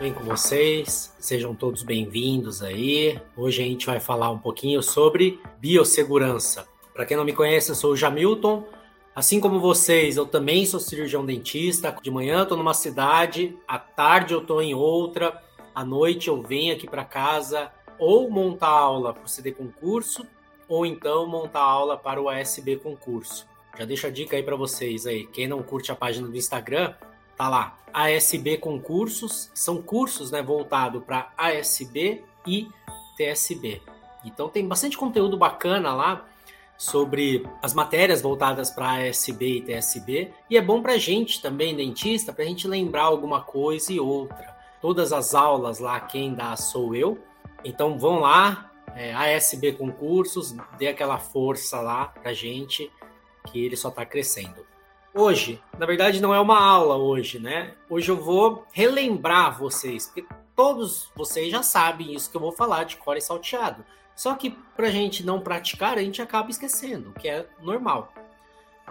bem com vocês? Sejam todos bem-vindos aí. Hoje a gente vai falar um pouquinho sobre biossegurança. Para quem não me conhece, eu sou o Jamilton. Assim como vocês, eu também sou cirurgião dentista. De manhã eu estou numa cidade, à tarde eu estou em outra, à noite eu venho aqui para casa ou montar aula para o CD concurso ou então montar aula para o ASB concurso. Já deixo a dica aí para vocês aí. Quem não curte a página do Instagram, tá lá. ASB Concursos, são cursos né, voltados para ASB e TSB. Então tem bastante conteúdo bacana lá sobre as matérias voltadas para ASB e TSB. E é bom para gente também, dentista, para a gente lembrar alguma coisa e outra. Todas as aulas lá, quem dá sou eu. Então vão lá, é, ASB Concursos, dê aquela força lá para gente, que ele só está crescendo hoje. Na verdade, não é uma aula hoje, né? Hoje eu vou relembrar vocês, porque todos vocês já sabem isso que eu vou falar de core salteado. Só que para a gente não praticar, a gente acaba esquecendo, o que é normal.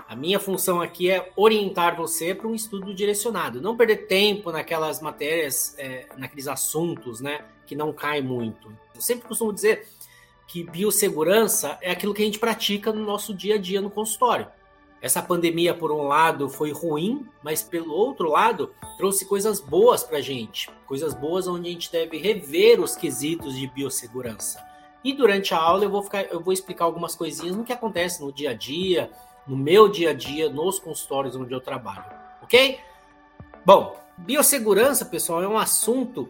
A minha função aqui é orientar você para um estudo direcionado, não perder tempo naquelas matérias, é, naqueles assuntos, né, que não cai muito. Eu sempre costumo dizer que biossegurança é aquilo que a gente pratica no nosso dia a dia no consultório. Essa pandemia, por um lado, foi ruim, mas pelo outro lado, trouxe coisas boas para a gente. Coisas boas onde a gente deve rever os quesitos de biossegurança. E durante a aula eu vou, ficar, eu vou explicar algumas coisinhas no que acontece no dia a dia, no meu dia a dia, nos consultórios onde eu trabalho. Ok? Bom, biossegurança, pessoal, é um assunto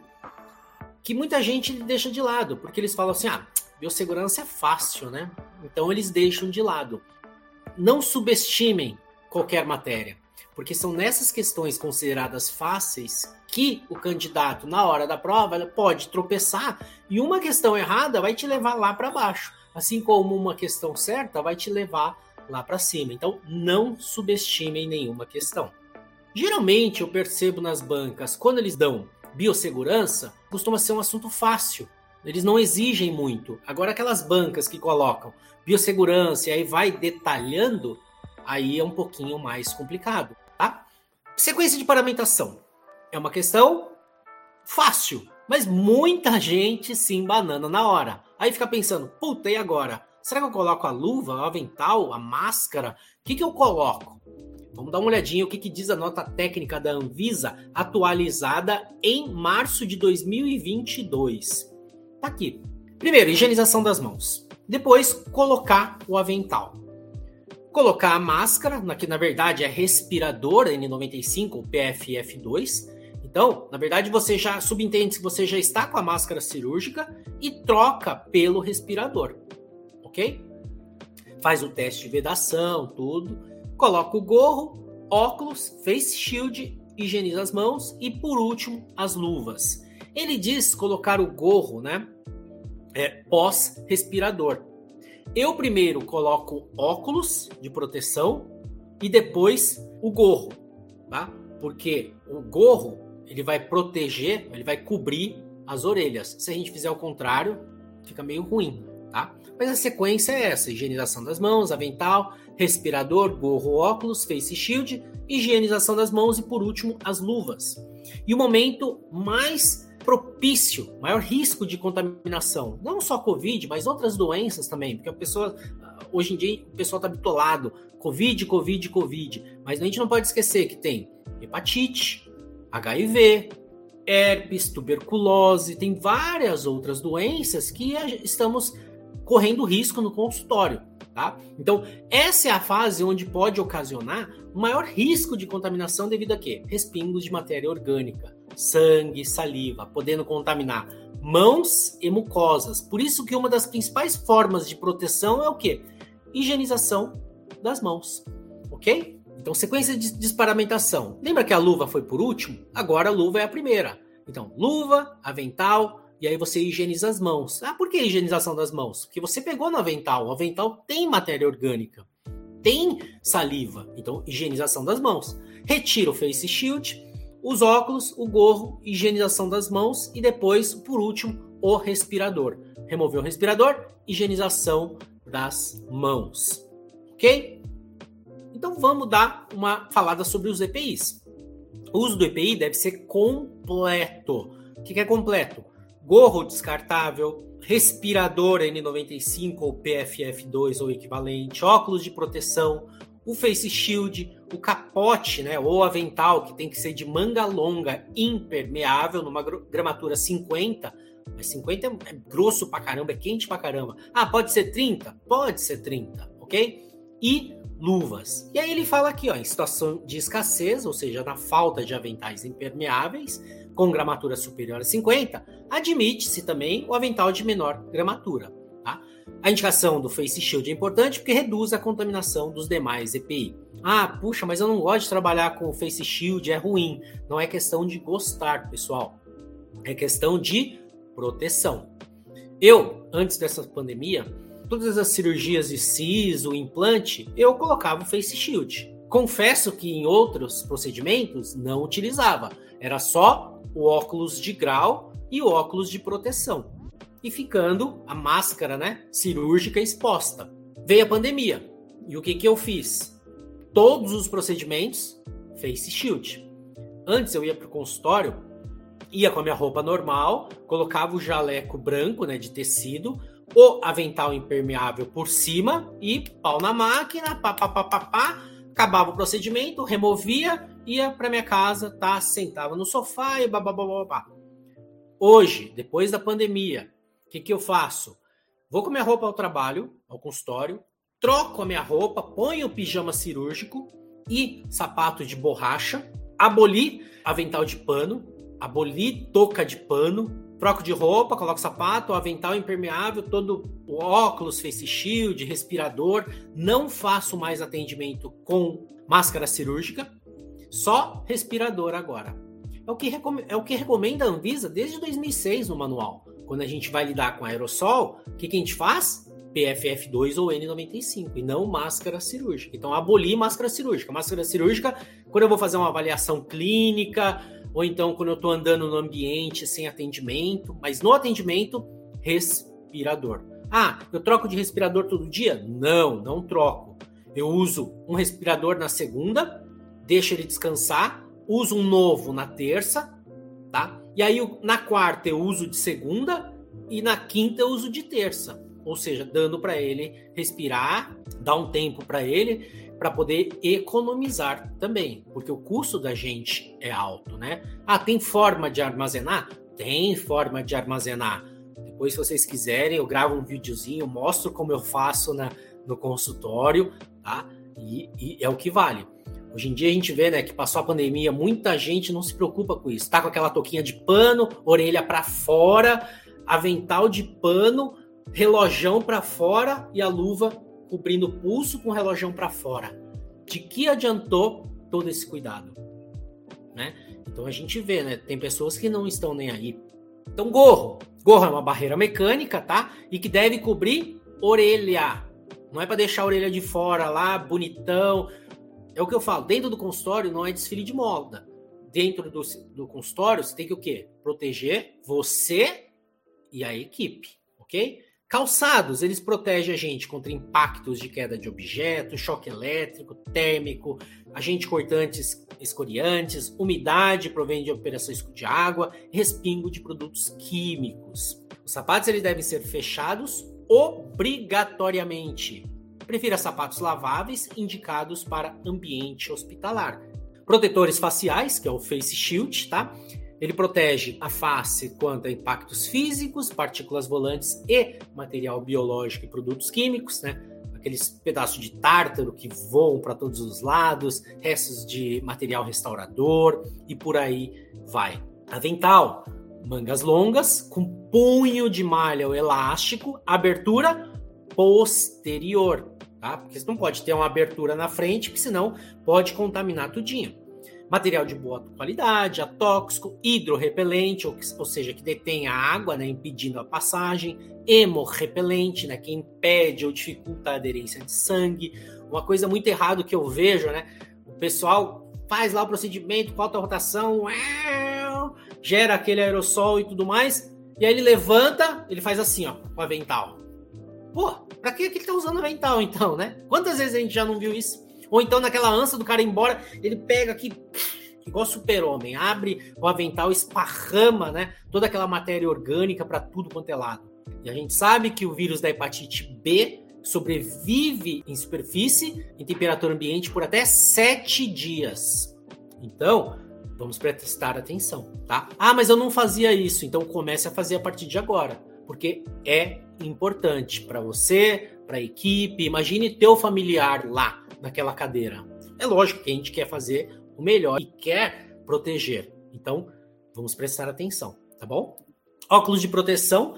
que muita gente deixa de lado, porque eles falam assim: ah, biossegurança é fácil, né? Então eles deixam de lado não subestimem qualquer matéria, porque são nessas questões consideradas fáceis que o candidato, na hora da prova, pode tropeçar e uma questão errada vai te levar lá para baixo, assim como uma questão certa vai te levar lá para cima. Então, não subestimem nenhuma questão. Geralmente, eu percebo nas bancas, quando eles dão biossegurança, costuma ser um assunto fácil. Eles não exigem muito. Agora, aquelas bancas que colocam biossegurança e aí vai detalhando, aí é um pouquinho mais complicado, tá? Sequência de paramentação. É uma questão fácil, mas muita gente se embanana na hora. Aí fica pensando, puta, e agora? Será que eu coloco a luva, o avental, a máscara? O que, que eu coloco? Vamos dar uma olhadinha o que, que diz a nota técnica da Anvisa atualizada em março de 2022. Tá aqui. Primeiro, higienização das mãos. Depois, colocar o avental. Colocar a máscara, que na verdade é respirador N95, PFF2. Então, na verdade, você já subentende que você já está com a máscara cirúrgica e troca pelo respirador, ok? Faz o teste de vedação, tudo. Coloca o gorro, óculos, face shield, higieniza as mãos e, por último, as luvas. Ele diz colocar o gorro, né? é, pós-respirador. Eu primeiro coloco óculos de proteção e depois o gorro, tá? Porque o gorro ele vai proteger, ele vai cobrir as orelhas. Se a gente fizer o contrário, fica meio ruim, tá? Mas a sequência é essa: higienização das mãos, avental, respirador, gorro, óculos, face shield, higienização das mãos e por último as luvas. E o momento mais propício, maior risco de contaminação. Não só Covid, mas outras doenças também, porque a pessoa, hoje em dia, o pessoal está bitolado, Covid, Covid, Covid. Mas a gente não pode esquecer que tem hepatite, HIV, herpes, tuberculose, tem várias outras doenças que estamos correndo risco no consultório. Tá? Então, essa é a fase onde pode ocasionar o maior risco de contaminação devido a quê? Respingos de matéria orgânica sangue, saliva, podendo contaminar mãos e mucosas. Por isso que uma das principais formas de proteção é o quê? Higienização das mãos, ok? Então, sequência de desparamentação. Lembra que a luva foi por último? Agora a luva é a primeira. Então, luva, avental, e aí você higieniza as mãos. Ah, por que higienização das mãos? Porque você pegou no avental. O avental tem matéria orgânica, tem saliva. Então, higienização das mãos. Retira o face shield, os óculos, o gorro, higienização das mãos e depois, por último, o respirador. Remover o respirador, higienização das mãos. Ok? Então vamos dar uma falada sobre os EPIs. O uso do EPI deve ser completo. O que, é completo? Gorro descartável, respirador N95 ou PFF2 ou equivalente, óculos de proteção, o face shield, o capote, né, ou avental, que tem que ser de manga longa, impermeável, numa gramatura 50, mas 50 é, é grosso pra caramba, é quente pra caramba. Ah, pode ser 30? Pode ser 30, ok? E luvas. E aí ele fala aqui, ó, em situação de escassez, ou seja, na falta de aventais impermeáveis, com gramatura superior a 50, admite-se também o avental de menor gramatura. A indicação do Face Shield é importante porque reduz a contaminação dos demais EPI. Ah, puxa, mas eu não gosto de trabalhar com o Face Shield, é ruim. Não é questão de gostar, pessoal. É questão de proteção. Eu, antes dessa pandemia, todas as cirurgias de siso, implante, eu colocava o Face Shield. Confesso que em outros procedimentos não utilizava. Era só o óculos de grau e o óculos de proteção. E ficando a máscara né, cirúrgica exposta. Veio a pandemia. E o que, que eu fiz? Todos os procedimentos face shield. Antes eu ia para o consultório, ia com a minha roupa normal, colocava o jaleco branco né, de tecido, o avental impermeável por cima e pau na máquina, pá, pá, pá, pá, pá, acabava o procedimento, removia ia para minha casa, tá? Sentava no sofá e babá. Hoje, depois da pandemia, o que, que eu faço? Vou com minha roupa ao trabalho, ao consultório, troco a minha roupa, ponho o pijama cirúrgico e sapato de borracha, aboli avental de pano, aboli touca de pano, troco de roupa, coloco sapato, avental impermeável, todo o óculos, face shield, respirador. Não faço mais atendimento com máscara cirúrgica. Só respirador agora. É o, que é o que recomenda a Anvisa desde 2006 no manual. Quando a gente vai lidar com aerossol, o que, que a gente faz? PFF2 ou N95 e não máscara cirúrgica. Então, abolir máscara cirúrgica. Máscara cirúrgica, quando eu vou fazer uma avaliação clínica, ou então quando eu estou andando no ambiente sem atendimento, mas no atendimento, respirador. Ah, eu troco de respirador todo dia? Não, não troco. Eu uso um respirador na segunda, deixa ele descansar, uso um novo na terça, tá? E aí na quarta eu uso de segunda e na quinta eu uso de terça, ou seja, dando para ele respirar, dar um tempo para ele para poder economizar também, porque o custo da gente é alto, né? Ah, tem forma de armazenar? Tem forma de armazenar. Depois, se vocês quiserem, eu gravo um videozinho, mostro como eu faço na, no consultório, tá? E, e é o que vale. Hoje em dia a gente vê, né, que passou a pandemia, muita gente não se preocupa com isso. Tá com aquela touquinha de pano, orelha para fora, avental de pano, relojão para fora e a luva cobrindo o pulso com o relojão para fora. De que adiantou todo esse cuidado, né? Então a gente vê, né, tem pessoas que não estão nem aí. Então gorro, gorro é uma barreira mecânica, tá? E que deve cobrir orelha. Não é para deixar a orelha de fora lá, bonitão, é o que eu falo, dentro do consultório não é desfile de moda. Dentro do, do consultório, você tem que o quê? Proteger você e a equipe, ok? Calçados, eles protegem a gente contra impactos de queda de objetos, choque elétrico, térmico, agentes cortantes escoriantes, umidade provém de operações de água, respingo de produtos químicos. Os sapatos eles devem ser fechados obrigatoriamente. Prefira sapatos laváveis indicados para ambiente hospitalar. Protetores faciais, que é o Face Shield, tá? Ele protege a face quanto a impactos físicos, partículas volantes e material biológico e produtos químicos, né? Aqueles pedaços de tártaro que voam para todos os lados, restos de material restaurador e por aí vai. Avental, mangas longas com punho de malha ou elástico, abertura posterior, tá? Porque você não pode ter uma abertura na frente, porque senão pode contaminar tudinho. Material de boa qualidade, atóxico, hidrorrepelente, ou, ou seja, que detém a água, né, impedindo a passagem, hemorrepelente, né, que impede ou dificulta a aderência de sangue. Uma coisa muito errada que eu vejo, né, o pessoal faz lá o procedimento com alta rotação, gera aquele aerossol e tudo mais, e aí ele levanta, ele faz assim, ó, com o avental. Pô, pra que ele tá usando avental então, né? Quantas vezes a gente já não viu isso? Ou então naquela ânsia do cara ir embora, ele pega aqui, igual super-homem, abre o avental, esparrama, né? Toda aquela matéria orgânica para tudo quanto é lado. E a gente sabe que o vírus da hepatite B sobrevive em superfície, em temperatura ambiente, por até sete dias. Então, vamos prestar atenção, tá? Ah, mas eu não fazia isso, então comece a fazer a partir de agora, porque é importante para você, para a equipe. Imagine teu familiar lá naquela cadeira. É lógico que a gente quer fazer o melhor e quer proteger. Então, vamos prestar atenção, tá bom? Óculos de proteção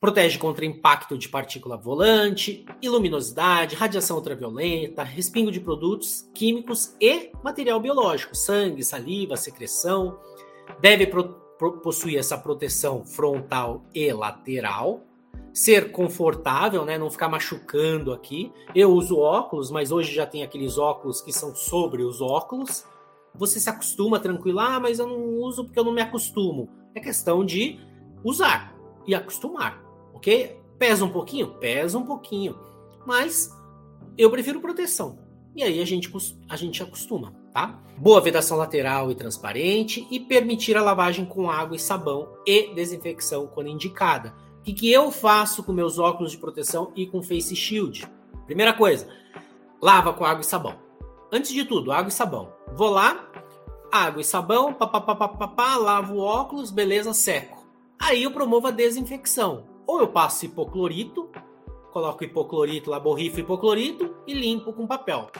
protege contra impacto de partícula volante, iluminosidade, radiação ultravioleta, respingo de produtos químicos e material biológico, sangue, saliva, secreção. Deve possuir essa proteção frontal e lateral ser confortável, né? Não ficar machucando aqui. Eu uso óculos, mas hoje já tem aqueles óculos que são sobre os óculos. Você se acostuma tranquilo, ah, mas eu não uso porque eu não me acostumo. É questão de usar e acostumar, ok? Pesa um pouquinho? Pesa um pouquinho. Mas eu prefiro proteção. E aí a gente, a gente acostuma, tá? Boa vedação lateral e transparente e permitir a lavagem com água e sabão e desinfecção quando indicada que, que eu faço com meus óculos de proteção e com face shield? Primeira coisa, lava com água e sabão. Antes de tudo, água e sabão. Vou lá, água e sabão, papapá, lavo o óculos, beleza, seco. Aí eu promovo a desinfecção. Ou eu passo hipoclorito, coloco hipoclorito lá, borrifo hipoclorito e limpo com papel.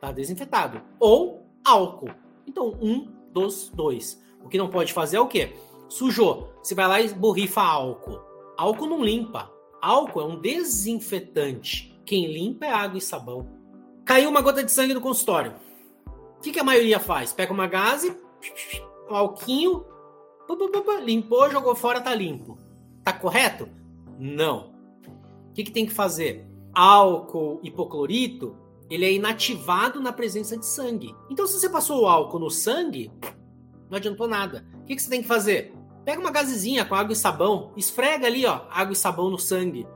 Tá desinfetado. Ou álcool. Então, um dos dois. O que não pode fazer é o quê? Sujou. Você vai lá e borrifa álcool. Álcool não limpa. Álcool é um desinfetante. Quem limpa é água e sabão. Caiu uma gota de sangue no consultório. O que, que a maioria faz? Pega uma gase, um alquinho, limpou, jogou fora, tá limpo. Tá correto? Não. O que, que tem que fazer? Álcool hipoclorito, ele é inativado na presença de sangue. Então, se você passou o álcool no sangue, não adiantou nada. O que, que você tem que fazer? Pega uma gazezinha com água e sabão, esfrega ali, ó, água e sabão no sangue.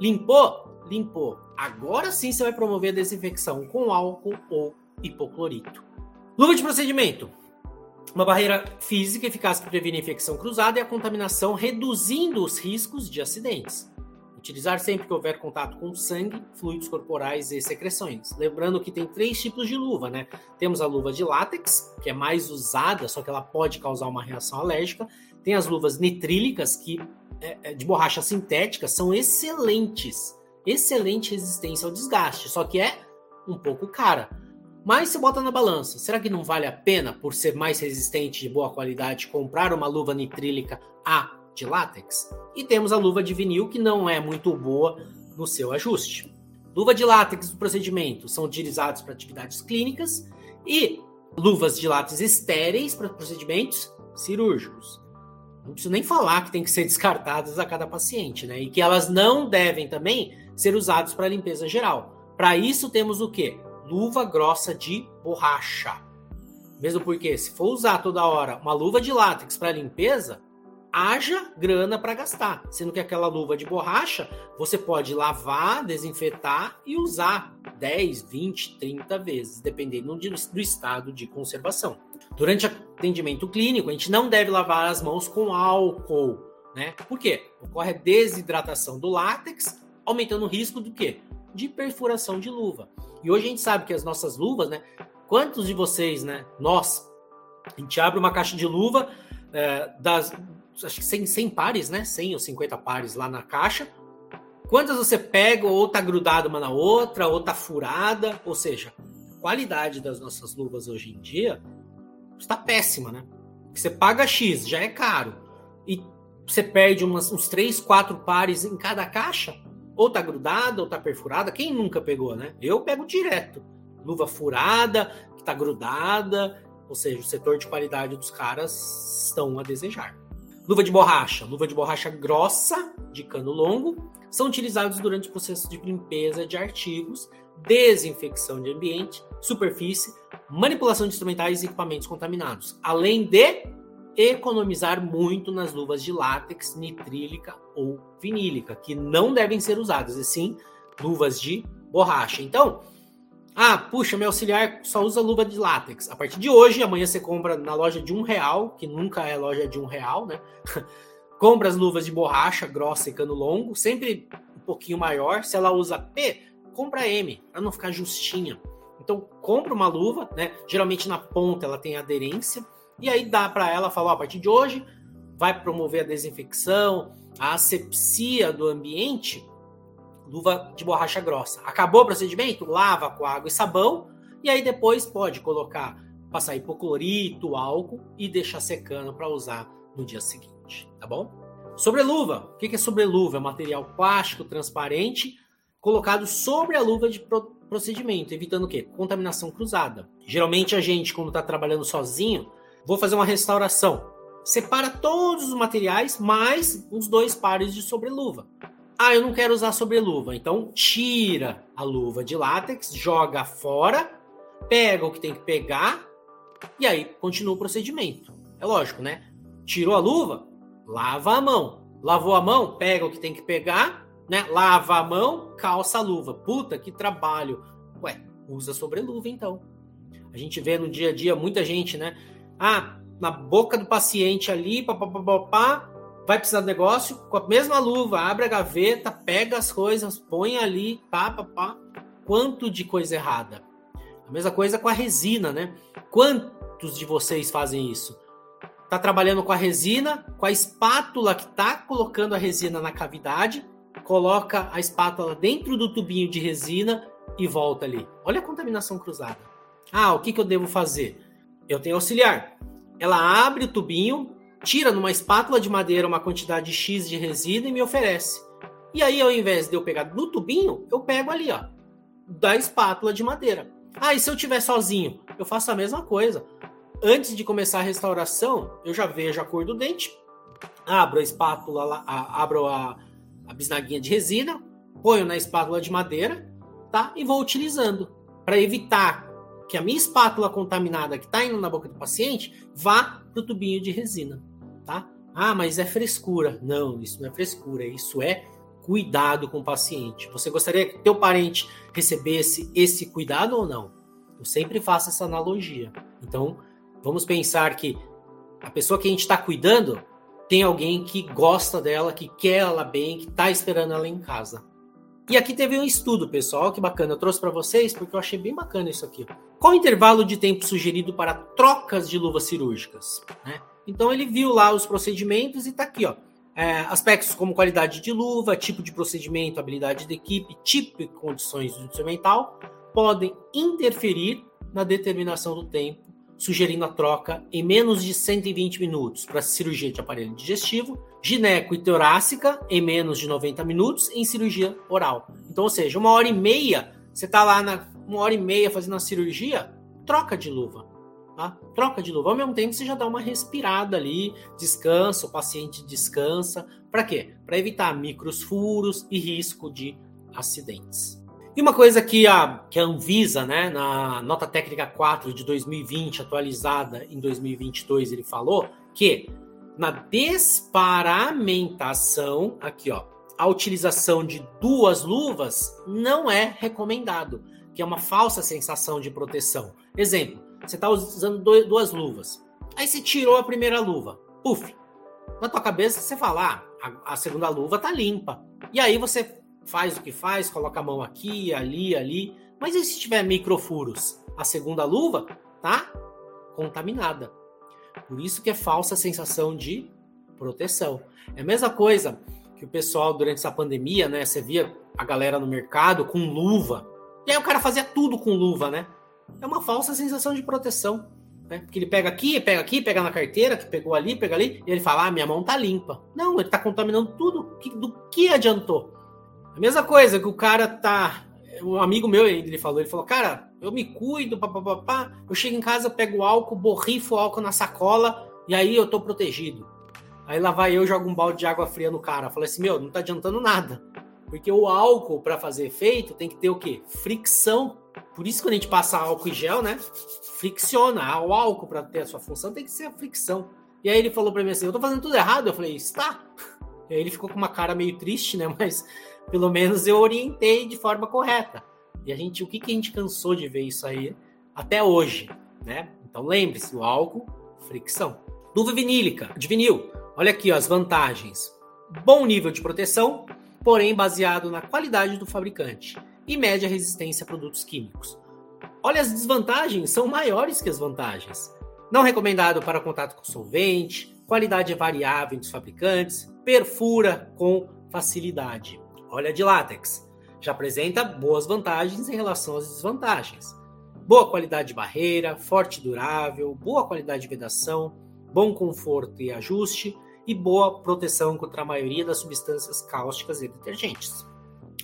Limpou? Limpou. Agora sim você vai promover a desinfecção com álcool ou hipoclorito. Luva de procedimento. Uma barreira física eficaz que previne a infecção cruzada e a contaminação, reduzindo os riscos de acidentes. Utilizar sempre que houver contato com sangue, fluidos corporais e secreções. Lembrando que tem três tipos de luva, né? Temos a luva de látex, que é mais usada, só que ela pode causar uma reação alérgica. Tem as luvas nitrílicas, que é, é de borracha sintética, são excelentes. Excelente resistência ao desgaste, só que é um pouco cara. Mas se bota na balança, será que não vale a pena, por ser mais resistente e de boa qualidade, comprar uma luva nitrílica A de látex? E temos a luva de vinil, que não é muito boa no seu ajuste. Luva de látex do procedimento são utilizados para atividades clínicas e luvas de látex estéreis para procedimentos cirúrgicos não preciso nem falar que tem que ser descartadas a cada paciente, né? E que elas não devem também ser usadas para limpeza geral. Para isso temos o quê? Luva grossa de borracha. Mesmo porque se for usar toda hora uma luva de látex para limpeza, haja grana para gastar. Sendo que aquela luva de borracha você pode lavar, desinfetar e usar 10, 20, 30 vezes, dependendo do estado de conservação. Durante atendimento clínico, a gente não deve lavar as mãos com álcool, né? Por quê? Ocorre a desidratação do látex, aumentando o risco do quê? De perfuração de luva. E hoje a gente sabe que as nossas luvas, né? Quantos de vocês, né? Nós, a gente abre uma caixa de luva é, das, acho que 100, 100 pares, né? 100 ou 50 pares lá na caixa. Quantas você pega ou tá grudado uma na outra, ou tá furada, ou seja, a qualidade das nossas luvas hoje em dia está péssima, né? Você paga X, já é caro, e você perde umas, uns 3, 4 pares em cada caixa, ou tá grudada, ou tá perfurada. Quem nunca pegou, né? Eu pego direto. Luva furada, que tá grudada, ou seja, o setor de qualidade dos caras estão a desejar. Luva de borracha, luva de borracha grossa, de cano longo, são utilizados durante o processo de limpeza de artigos, desinfecção de ambiente, superfície, manipulação de instrumentais e equipamentos contaminados, além de economizar muito nas luvas de látex, nitrílica ou vinílica, que não devem ser usadas, e sim luvas de borracha. Então, Ah, puxa, meu auxiliar só usa luva de látex. A partir de hoje, amanhã você compra na loja de um real, que nunca é loja de um real, né? compra as luvas de borracha grossa e cano longo, sempre um pouquinho maior. Se ela usa P, compra M, para não ficar justinha. Então, compra uma luva, né? Geralmente na ponta ela tem aderência, e aí dá para ela falar: a partir de hoje, vai promover a desinfecção, a asepsia do ambiente luva de borracha grossa. Acabou o procedimento? Lava com água e sabão e aí depois pode colocar, passar hipoclorito, álcool e deixar secando para usar no dia seguinte, tá bom? Sobreluva. O que é sobreluva? É material plástico transparente colocado sobre a luva de procedimento, evitando o quê? Contaminação cruzada. Geralmente a gente, quando está trabalhando sozinho, vou fazer uma restauração. Separa todos os materiais mais uns dois pares de sobreluva. Ah, eu não quero usar sobreluva. Então tira a luva de látex, joga fora, pega o que tem que pegar e aí continua o procedimento. É lógico, né? Tirou a luva, lava a mão. Lavou a mão, pega o que tem que pegar, né? Lava a mão, calça a luva. Puta, que trabalho. Ué, usa sobreluva então. A gente vê no dia a dia muita gente, né? Ah, na boca do paciente ali, papapá, vai precisar do negócio, com a mesma luva, abre a gaveta, pega as coisas, põe ali, pá, pá, pá. Quanto de coisa errada. A mesma coisa com a resina, né? Quantos de vocês fazem isso? Tá trabalhando com a resina, com a espátula que tá colocando a resina na cavidade, coloca a espátula dentro do tubinho de resina e volta ali. Olha a contaminação cruzada. Ah, o que, que eu devo fazer? Eu tenho auxiliar. Ela abre o tubinho, tira numa espátula de madeira uma quantidade X de resina e me oferece. E aí, ao invés de eu pegar no tubinho, eu pego ali, ó, da espátula de madeira. Ah, e se eu tiver sozinho? Eu faço a mesma coisa. Antes de começar a restauração, eu já vejo a cor do dente, abro a espátula, abro a, a bisnaguinha de resina, ponho na espátula de madeira, tá? E vou utilizando para evitar que a minha espátula contaminada que está indo na boca do paciente vá para o tubinho de resina tá? Ah, mas é frescura. Não, isso não é frescura, isso é cuidado com o paciente. Você gostaria que teu parente recebesse esse cuidado ou não? Eu sempre faço essa analogia. Então, vamos pensar que a pessoa que a gente está cuidando tem alguém que gosta dela, que quer ela bem, que está esperando ela em casa. E aqui teve um estudo, pessoal, que bacana. Eu trouxe para vocês porque eu achei bem bacana isso aqui. Qual o intervalo de tempo sugerido para trocas de luvas cirúrgicas? Né? Então ele viu lá os procedimentos e está aqui, ó. É, aspectos como qualidade de luva, tipo de procedimento, habilidade de equipe, tipo e condições do instrumental podem interferir na determinação do tempo, sugerindo a troca em menos de 120 minutos para cirurgia de aparelho digestivo, gineco e torácica em menos de 90 minutos em cirurgia oral. Então, ou seja, uma hora e meia, você está lá na uma hora e meia fazendo a cirurgia, troca de luva. Tá? Troca de luva. Ao mesmo tempo, você já dá uma respirada ali, descansa, o paciente descansa. Para quê? Para evitar micros furos e risco de acidentes. E uma coisa que a, que a Anvisa, né, na nota técnica 4 de 2020, atualizada em 2022, ele falou que na desparamentação, aqui ó, a utilização de duas luvas não é recomendado, que é uma falsa sensação de proteção. Exemplo, você está usando duas luvas. Aí você tirou a primeira luva. Puf! Na tua cabeça você fala, ah, a, a segunda luva tá limpa. E aí você faz o que faz, coloca a mão aqui, ali, ali. Mas e se tiver microfuros? A segunda luva tá contaminada. Por isso que é falsa a sensação de proteção. É a mesma coisa que o pessoal durante essa pandemia, né? Você via a galera no mercado com luva. E aí o cara fazia tudo com luva, né? É uma falsa sensação de proteção. Né? Porque ele pega aqui, pega aqui, pega na carteira, que pegou ali, pega ali, e ele fala: ah, minha mão tá limpa. Não, ele tá contaminando tudo. Do que adiantou? A mesma coisa que o cara tá. Um amigo meu, ele falou, ele falou, cara, eu me cuido, papapá, eu chego em casa, pego álcool, borrifo o álcool na sacola, e aí eu tô protegido. Aí lá vai eu, jogo um balde de água fria no cara. Falei assim, meu, não tá adiantando nada. Porque o álcool, para fazer efeito, tem que ter o quê? Fricção por isso, quando a gente passa álcool e gel, né? Fricciona. O álcool, para ter a sua função, tem que ser a fricção. E aí ele falou para mim assim: Eu tô fazendo tudo errado. Eu falei: Está. E aí ele ficou com uma cara meio triste, né? Mas pelo menos eu orientei de forma correta. E a gente, o que, que a gente cansou de ver isso aí até hoje, né? Então lembre-se, o álcool, fricção. Luva vinílica, de vinil. Olha aqui ó, as vantagens. Bom nível de proteção, porém baseado na qualidade do fabricante e média resistência a produtos químicos. Olha, as desvantagens são maiores que as vantagens. Não recomendado para contato com solvente, qualidade variável entre os fabricantes, perfura com facilidade. Olha de látex, já apresenta boas vantagens em relação às desvantagens. Boa qualidade de barreira, forte e durável, boa qualidade de vedação, bom conforto e ajuste e boa proteção contra a maioria das substâncias cáusticas e detergentes.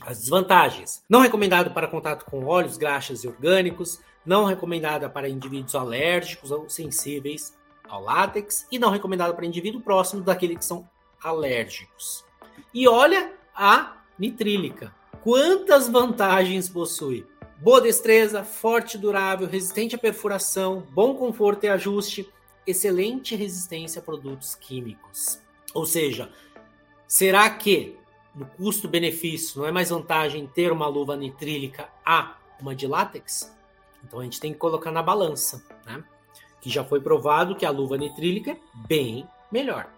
As desvantagens: não recomendado para contato com óleos, graxas e orgânicos, não recomendada para indivíduos alérgicos ou sensíveis ao látex e não recomendado para indivíduo próximo daqueles que são alérgicos. E olha a nitrílica. Quantas vantagens possui? Boa destreza, forte e durável, resistente à perfuração, bom conforto e ajuste, excelente resistência a produtos químicos. Ou seja, será que no custo-benefício não é mais vantagem ter uma luva nitrílica a uma de látex? Então a gente tem que colocar na balança, né? Que já foi provado que a luva nitrílica é bem melhor.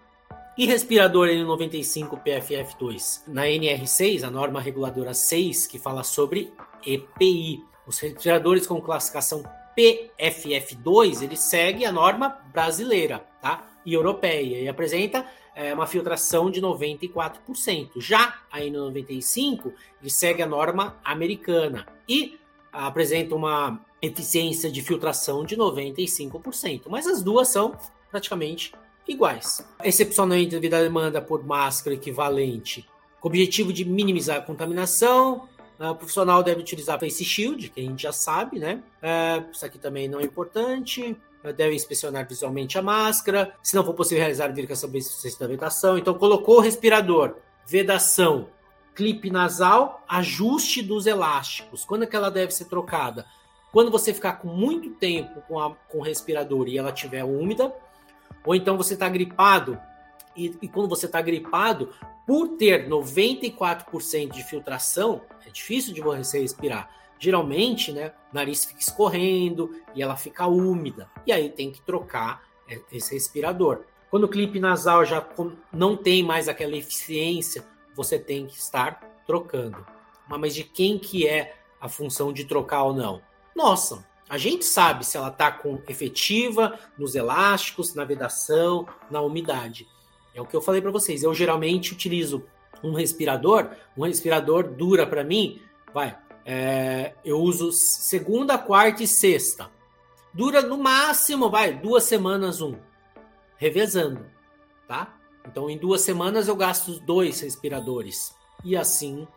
E respirador N95 PFF2? Na NR6, a norma reguladora 6, que fala sobre EPI. Os respiradores com classificação PFF2, ele segue a norma brasileira, tá? E europeia e apresenta é, uma filtração de 94%. Já a N95, ele segue a norma americana e apresenta uma eficiência de filtração de 95%. Mas as duas são praticamente iguais. Excepcionalmente devido à demanda por máscara equivalente, com o objetivo de minimizar a contaminação, o profissional deve utilizar face shield, que a gente já sabe, né? É, isso aqui também não é importante. Deve inspecionar visualmente a máscara. Se não for possível realizar verificação da vedação, então colocou o respirador, vedação, clipe nasal, ajuste dos elásticos. Quando é que ela deve ser trocada? Quando você ficar com muito tempo com, a, com o respirador e ela estiver úmida, ou então você está gripado, e, e, quando você está gripado, por ter 94% de filtração, é difícil de você respirar. Geralmente, né, o nariz fica escorrendo e ela fica úmida. E aí tem que trocar é, esse respirador. Quando o clipe nasal já não tem mais aquela eficiência, você tem que estar trocando. Mas de quem que é a função de trocar ou não? Nossa, a gente sabe se ela está com efetiva nos elásticos, na vedação, na umidade. É o que eu falei para vocês. Eu geralmente utilizo um respirador. Um respirador dura para mim, vai. É, eu uso segunda, quarta e sexta. Dura no máximo, vai, duas semanas um, revezando, tá? Então, em duas semanas eu gasto dois respiradores e assim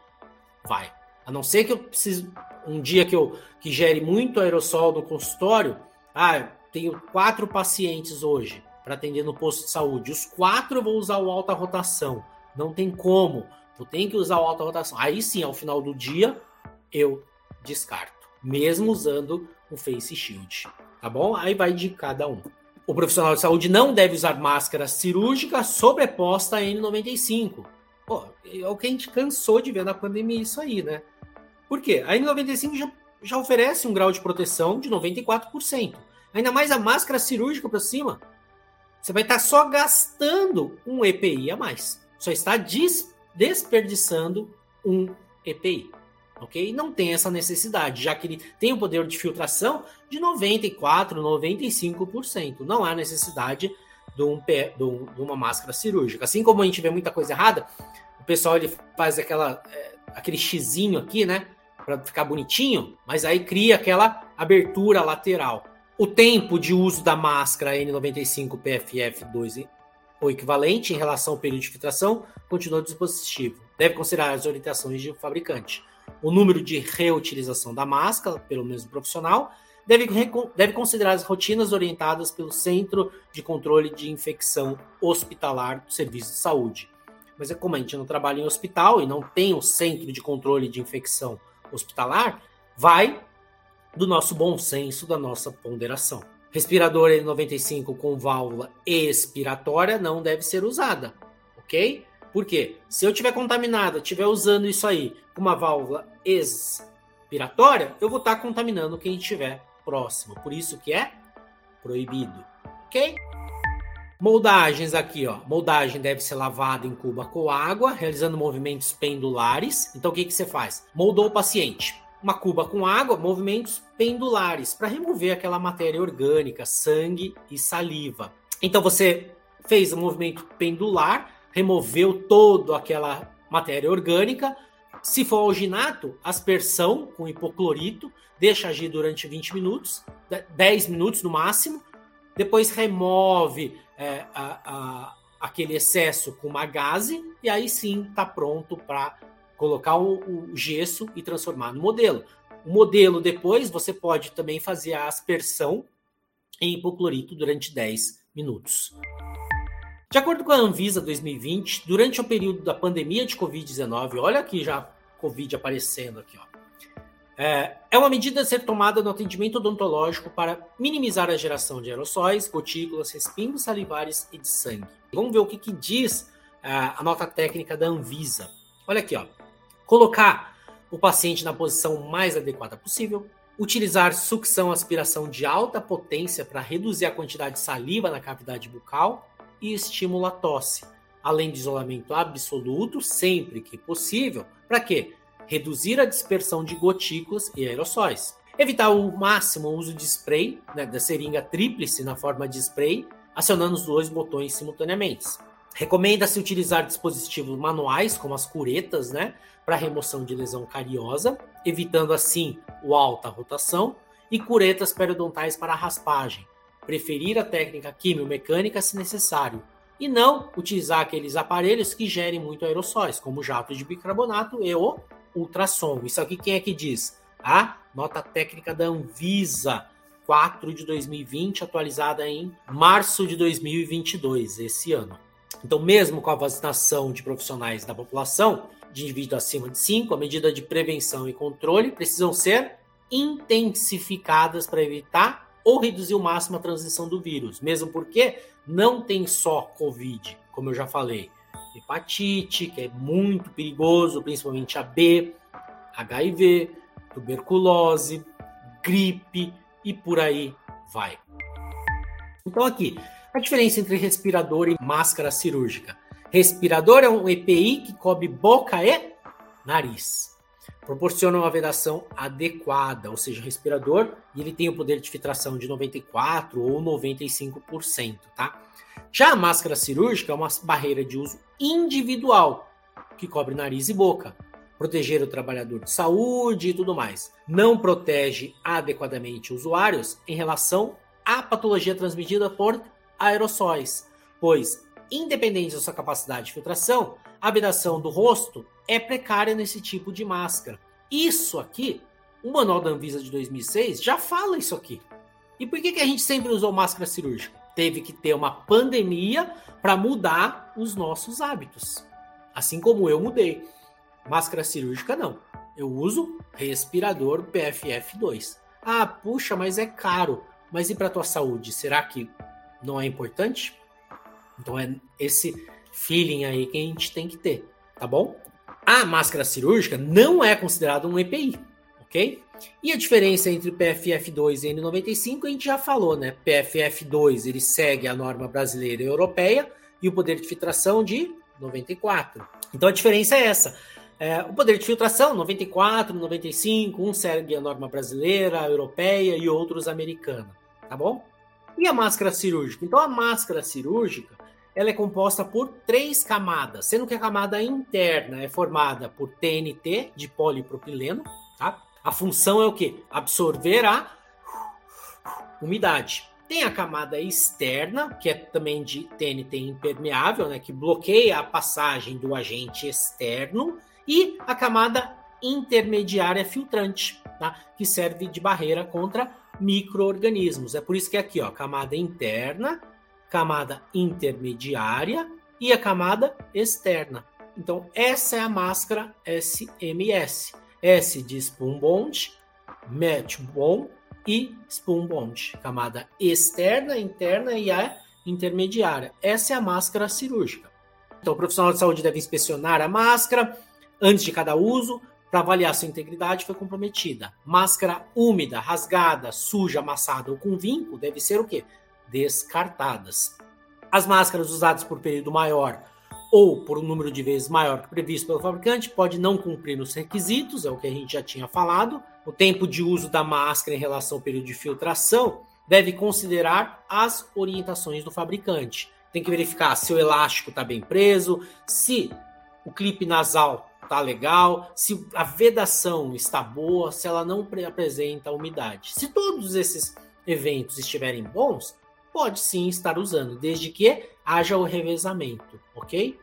vai. A não ser que eu precise um dia que eu que gere muito aerossol no consultório. Ah, tenho quatro pacientes hoje para atender no posto de saúde. Os quatro eu vou usar o alta rotação. Não tem como. Tu tem que usar o alta rotação. Aí sim, ao final do dia, eu descarto. Mesmo usando o Face Shield. Tá bom? Aí vai de cada um. O profissional de saúde não deve usar máscara cirúrgica sobreposta a N95. Pô, é o que a gente cansou de ver na pandemia isso aí, né? Por quê? A N95 já, já oferece um grau de proteção de 94%. Ainda mais a máscara cirúrgica para cima. Você vai estar só gastando um EPI a mais. Só está des desperdiçando um EPI. Ok? Não tem essa necessidade, já que ele tem o poder de filtração de 94, 95%. Não há necessidade de, um, de, uma máscara cirúrgica. Assim como a gente vê muita coisa errada, o pessoal ele faz aquela, é, aquele xizinho aqui, né? Para ficar bonitinho, mas aí cria aquela abertura lateral. O tempo de uso da máscara N95 PFF2 ou equivalente em relação ao período de filtração continua dispositivo. Deve considerar as orientações do fabricante. O número de reutilização da máscara pelo mesmo profissional deve, deve considerar as rotinas orientadas pelo Centro de Controle de Infecção Hospitalar do Serviço de Saúde. Mas é como a gente não trabalha em hospital e não tem o Centro de Controle de Infecção Hospitalar, vai do nosso bom senso, da nossa ponderação. Respirador N95 com válvula expiratória não deve ser usada, ok? Por quê? Se eu tiver contaminado, estiver usando isso aí com uma válvula respiratória, eu vou estar contaminando quem estiver próximo. Por isso que é proibido, ok? Moldagens aqui, ó. Moldagem deve ser lavada em cuba com água, realizando movimentos pendulares. Então, o que, que você faz? Moldou o paciente. Uma cuba com água, movimentos pendulares, para remover aquela matéria orgânica, sangue e saliva. Então, você fez um movimento pendular, removeu toda aquela matéria orgânica. Se for alginato, aspersão com hipoclorito, deixa agir durante 20 minutos, 10 minutos no máximo. Depois remove é, a, a, aquele excesso com uma gase e aí sim está pronto para colocar o, o, gesso e transformar no modelo. O modelo depois você pode também fazer a aspersão em hipoclorito durante 10 minutos. De acordo com a Anvisa 2020, durante o período da pandemia de Covid-19, olha aqui já Covid aparecendo aqui, ó. É, é uma medida a ser tomada no atendimento odontológico para minimizar a geração de aerossóis, gotículas, respingos salivares e de sangue. Vamos ver o que, que diz é, a nota técnica da Anvisa. Olha aqui, ó. Colocar o paciente na posição mais adequada possível, utilizar sucção aspiração de alta potência para reduzir a quantidade de saliva na cavidade bucal e estimula a tosse, além de isolamento absoluto sempre que possível. Para quê? reduzir a dispersão de gotículas e aerossóis. Evitar o máximo o uso de spray, né, da seringa tríplice na forma de spray, acionando os dois botões simultaneamente. Recomenda-se utilizar dispositivos manuais, como as curetas, né, para remoção de lesão cariosa, evitando assim o alta rotação, e curetas periodontais para raspagem. Preferir a técnica quimio-mecânica se necessário, e não utilizar aqueles aparelhos que gerem muito aerossóis, como jato de bicarbonato e o ultrassom. Isso aqui quem é que diz? A nota técnica da Anvisa 4 de 2020, atualizada em março de 2022, esse ano. Então, mesmo com a vacinação de profissionais da população, de indivíduos acima de 5, a medida de prevenção e controle precisam ser intensificadas para evitar ou reduzir o máximo a transmissão do vírus, mesmo porque não tem só Covid, como eu já falei hepatite, que é muito perigoso, principalmente a B, HIV, tuberculose, gripe e por aí vai. Então aqui, a diferença entre respirador e máscara cirúrgica. Respirador é um EPI que cobre boca e nariz. Proporciona uma vedação adequada, ou seja, respirador, e ele tem o poder de filtração de 94 ou 95%, tá? Já a máscara cirúrgica é uma barreira de uso individual, que cobre nariz e boca, proteger o trabalhador de saúde e tudo mais. Não protege adequadamente usuários em relação à patologia transmitida por aerossóis, pois, independente da sua capacidade de filtração, a vedação do rosto é precária nesse tipo de máscara. Isso aqui, o manual da Anvisa de 2006 já fala isso aqui. E por que, que a gente sempre usou máscara cirúrgica? teve que ter uma pandemia para mudar os nossos hábitos. Assim como eu mudei. Máscara cirúrgica não. Eu uso respirador PFF2. Ah, puxa, mas é caro. Mas e para tua saúde? Será que não é importante? Então é esse feeling aí que a gente tem que ter, tá bom? A máscara cirúrgica não é considerada um EPI, ok? E a diferença entre PFF2 e N95 a gente já falou, né? PFF2 ele segue a norma brasileira e europeia e o poder de filtração de 94. Então a diferença é essa. É, o poder de filtração 94, 95, um segue a norma brasileira, europeia e outros americana, tá bom? E a máscara cirúrgica? Então a máscara cirúrgica ela é composta por três camadas, sendo que a camada interna é formada por TNT de polipropileno, tá? A função é o que? Absorver a umidade. Tem a camada externa, que é também de TNT impermeável, né, que bloqueia a passagem do agente externo, e a camada intermediária filtrante, tá, que serve de barreira contra microorganismos. É por isso que é aqui, ó, camada interna, camada intermediária e a camada externa. Então, essa é a máscara SMS. S de Spoon Bond, Match Bond e Spoon Bond, camada externa, interna e a intermediária. Essa é a máscara cirúrgica. Então, o profissional de saúde deve inspecionar a máscara antes de cada uso para avaliar sua integridade foi comprometida. Máscara úmida, rasgada, suja, amassada ou com vinco deve ser o quê? Descartadas. As máscaras usadas por período maior ou por um número de vezes maior que previsto pelo fabricante pode não cumprir os requisitos, é o que a gente já tinha falado. O tempo de uso da máscara em relação ao período de filtração deve considerar as orientações do fabricante. Tem que verificar se o elástico está bem preso, se o clipe nasal está legal, se a vedação está boa, se ela não apresenta umidade. Se todos esses eventos estiverem bons, pode sim estar usando, desde que haja o revezamento, ok?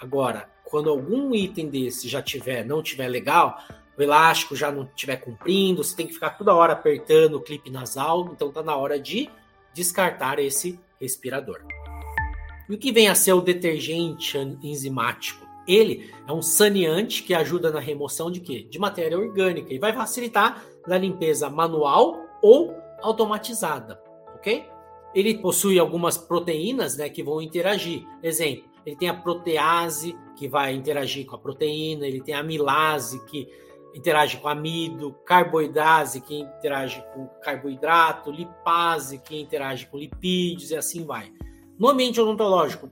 Agora, quando algum item desse já tiver, não tiver legal, o elástico já não estiver cumprindo, você tem que ficar toda hora apertando o clipe nasal, então está na hora de descartar esse respirador. E o que vem a ser o detergente enzimático? Ele é um saneante que ajuda na remoção de quê? De matéria orgânica e vai facilitar na limpeza manual ou automatizada, ok? Ele possui algumas proteínas, né, que vão interagir. Exemplo, ele tem a protease que vai interagir com a proteína, ele tem a amilase que interage com amido, carboidrase que interage com carboidrato, lipase que interage com lipídios e assim vai. No ambiente odontológico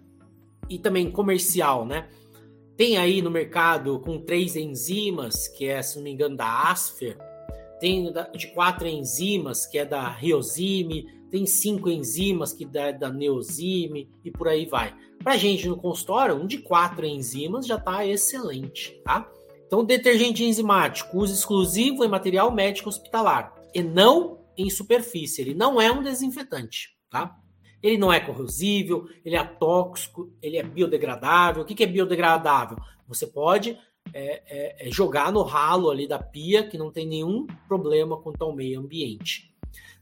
e também comercial, né? Tem aí no mercado com três enzimas, que é, se não me engano, da Asfer, tem de quatro enzimas, que é da Riosime, tem cinco enzimas que é da e por aí vai. Para gente no consultório, um de quatro enzimas já está excelente, tá? Então, detergente enzimático, uso exclusivo em material médico hospitalar e não em superfície. Ele não é um desinfetante, tá? Ele não é corrosível, ele é tóxico, ele é biodegradável. O que é biodegradável? Você pode é, é, é, jogar no ralo ali da pia, que não tem nenhum problema quanto ao meio ambiente.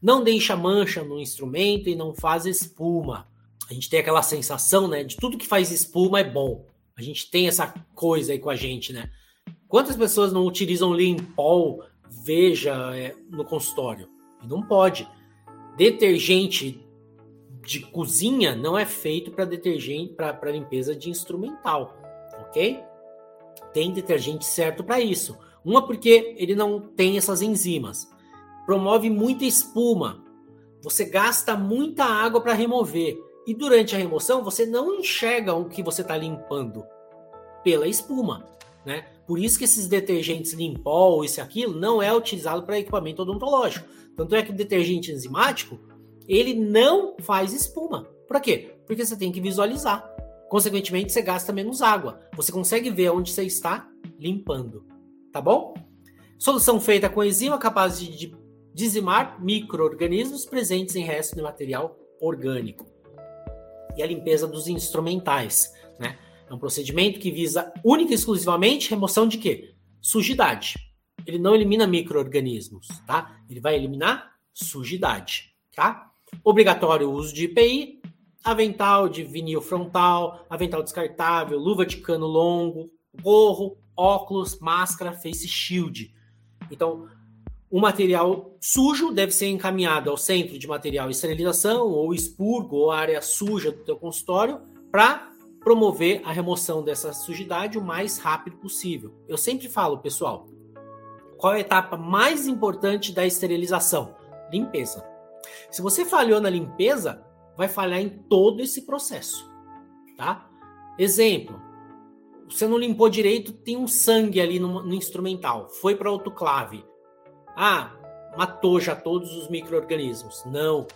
Não deixa mancha no instrumento e não faz espuma. A gente tem aquela sensação, né, de tudo que faz espuma é bom. A gente tem essa coisa aí com a gente, né? Quantas pessoas não utilizam Limpol, veja, é, no consultório? Não pode. Detergente de cozinha não é feito para detergente, para limpeza de instrumental, ok? Tem detergente certo para isso. Uma porque ele não tem essas enzimas. Promove muita espuma. Você gasta muita água para remover. E durante a remoção você não enxerga o que você está limpando pela espuma, né? Por isso que esses detergentes Limpol, isso e aquilo, não é utilizado para equipamento odontológico. Tanto é que o detergente enzimático, ele não faz espuma. Por quê? Porque você tem que visualizar. Consequentemente, você gasta menos água. Você consegue ver onde você está limpando. Tá bom? Solução feita com enzima capaz de dizimar micro-organismos presentes em restos de material orgânico. E a limpeza dos instrumentais, né? É um procedimento que visa única e exclusivamente remoção de quê? Sujidade. Ele não elimina micro-organismos, tá? Ele vai eliminar sujidade, tá? Obrigatório o uso de IPI, avental de vinil frontal, avental descartável, luva de cano longo, gorro, óculos, máscara, face shield. Então, o material sujo deve ser encaminhado ao centro de material esterilização, ou expurgo, ou área suja do teu consultório, para promover a remoção dessa sujidade o mais rápido possível. Eu sempre falo, pessoal, qual é a etapa mais importante da esterilização? Limpeza. Se você falhou na limpeza, vai falhar em todo esse processo, tá? Exemplo, você não limpou direito, tem um sangue ali no, no instrumental, foi para autoclave. Ah, matou já todos os micro-organismos. Não.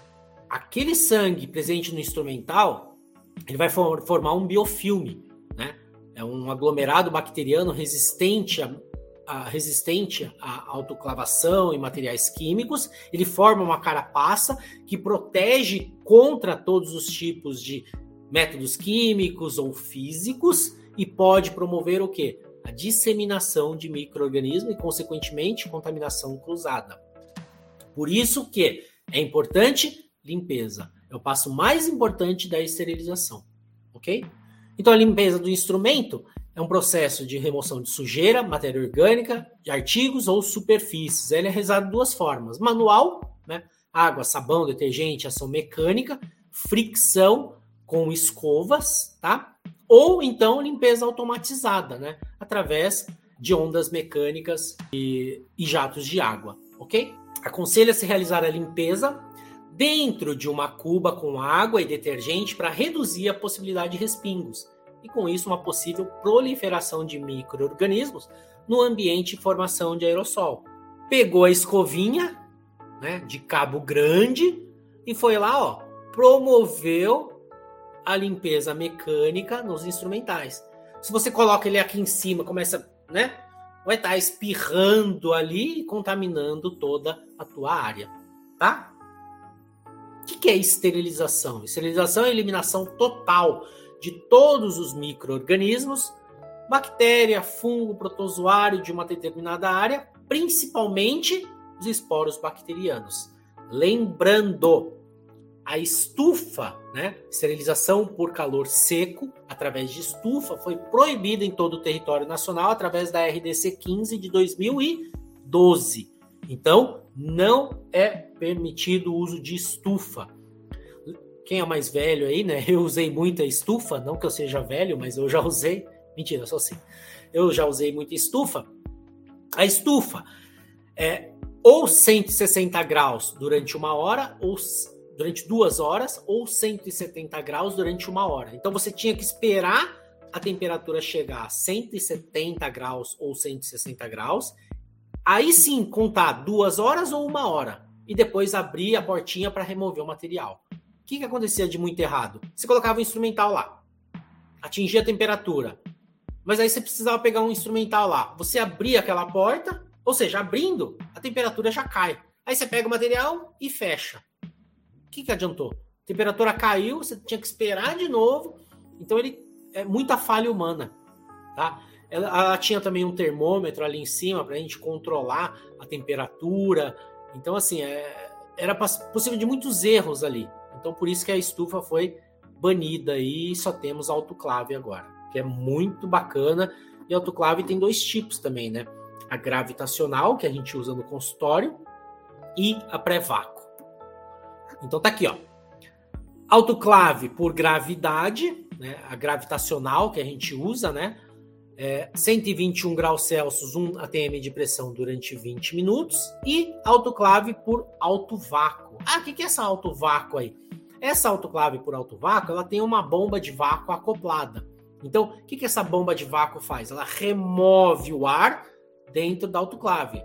Aquele sangue presente no instrumental ele vai formar um biofilme, né? É um aglomerado bacteriano resistente a, a, resistente à autoclavação e materiais químicos. Ele forma uma carapaça que protege contra todos os tipos de métodos químicos ou físicos e pode promover o quê? A disseminação de microorganismos e, consequentemente, contaminação cruzada. Por isso que é importante limpeza. É o passo mais importante da esterilização, ok? Então, a limpeza do instrumento é um processo de remoção de sujeira, matéria orgânica, de artigos ou superfícies. Ele é realizado de duas formas: manual, né? água, sabão, detergente, ação mecânica, fricção com escovas, tá? Ou então limpeza automatizada, né? Através de ondas mecânicas e, e jatos de água, ok? Aconselha-se realizar a limpeza dentro de uma cuba com água e detergente para reduzir a possibilidade de respingos e, com isso, uma possível proliferação de micro-organismos no ambiente e formação de aerossol. Pegou a escovinha né, de cabo grande e foi lá, ó, promoveu a limpeza mecânica nos instrumentais. Se você coloca ele aqui em cima, começa, né, vai estar tá espirrando ali e contaminando toda a tua área, tá? O que, que é esterilização? Esterilização é a eliminação total de todos os micro-organismos, bactéria, fungo, protozoário de uma determinada área, principalmente os esporos bacterianos. Lembrando, a estufa, né, esterilização por calor seco através de estufa, foi proibida em todo o território nacional através da RDC 15 de 2012. Então, não é permitido o uso de estufa. Quem é mais velho aí, né? Eu usei muita estufa, não que eu seja velho, mas eu já usei. Mentira, só assim. Eu já usei muita estufa. A estufa é ou 160 graus durante uma hora, ou durante duas horas, ou 170 graus durante uma hora. Então você tinha que esperar a temperatura chegar a 170 graus ou 160 graus Aí sim, contar duas horas ou uma hora. E depois abrir a portinha para remover o material. O que, que acontecia de muito errado? Você colocava o instrumental lá, atingia a temperatura. Mas aí você precisava pegar um instrumental lá. Você abria aquela porta, ou seja, abrindo, a temperatura já cai. Aí você pega o material e fecha. Que, que adiantou? A temperatura caiu, você tinha que esperar de novo. Então ele é muita falha humana, tá? Ela, ela tinha também um termômetro ali em cima para a gente controlar a temperatura. Então, assim, é, era possível de muitos erros ali. Então, por isso que a estufa foi banida e só temos autoclave agora, que é muito bacana. E autoclave tem dois tipos também, né? A gravitacional, que a gente usa no consultório, e a pré-vácuo. Então tá aqui, ó. Autoclave por gravidade, né? A gravitacional que a gente usa, né? é, 121 graus Celsius, 1 atm de pressão durante 20 minutos e autoclave por alto vácuo. Ah, o que, que é essa alto vácuo aí? Essa autoclave por alto vácuo, ela tem uma bomba de vácuo acoplada. Então, o que, que essa bomba de vácuo faz? Ela remove o ar dentro da autoclave.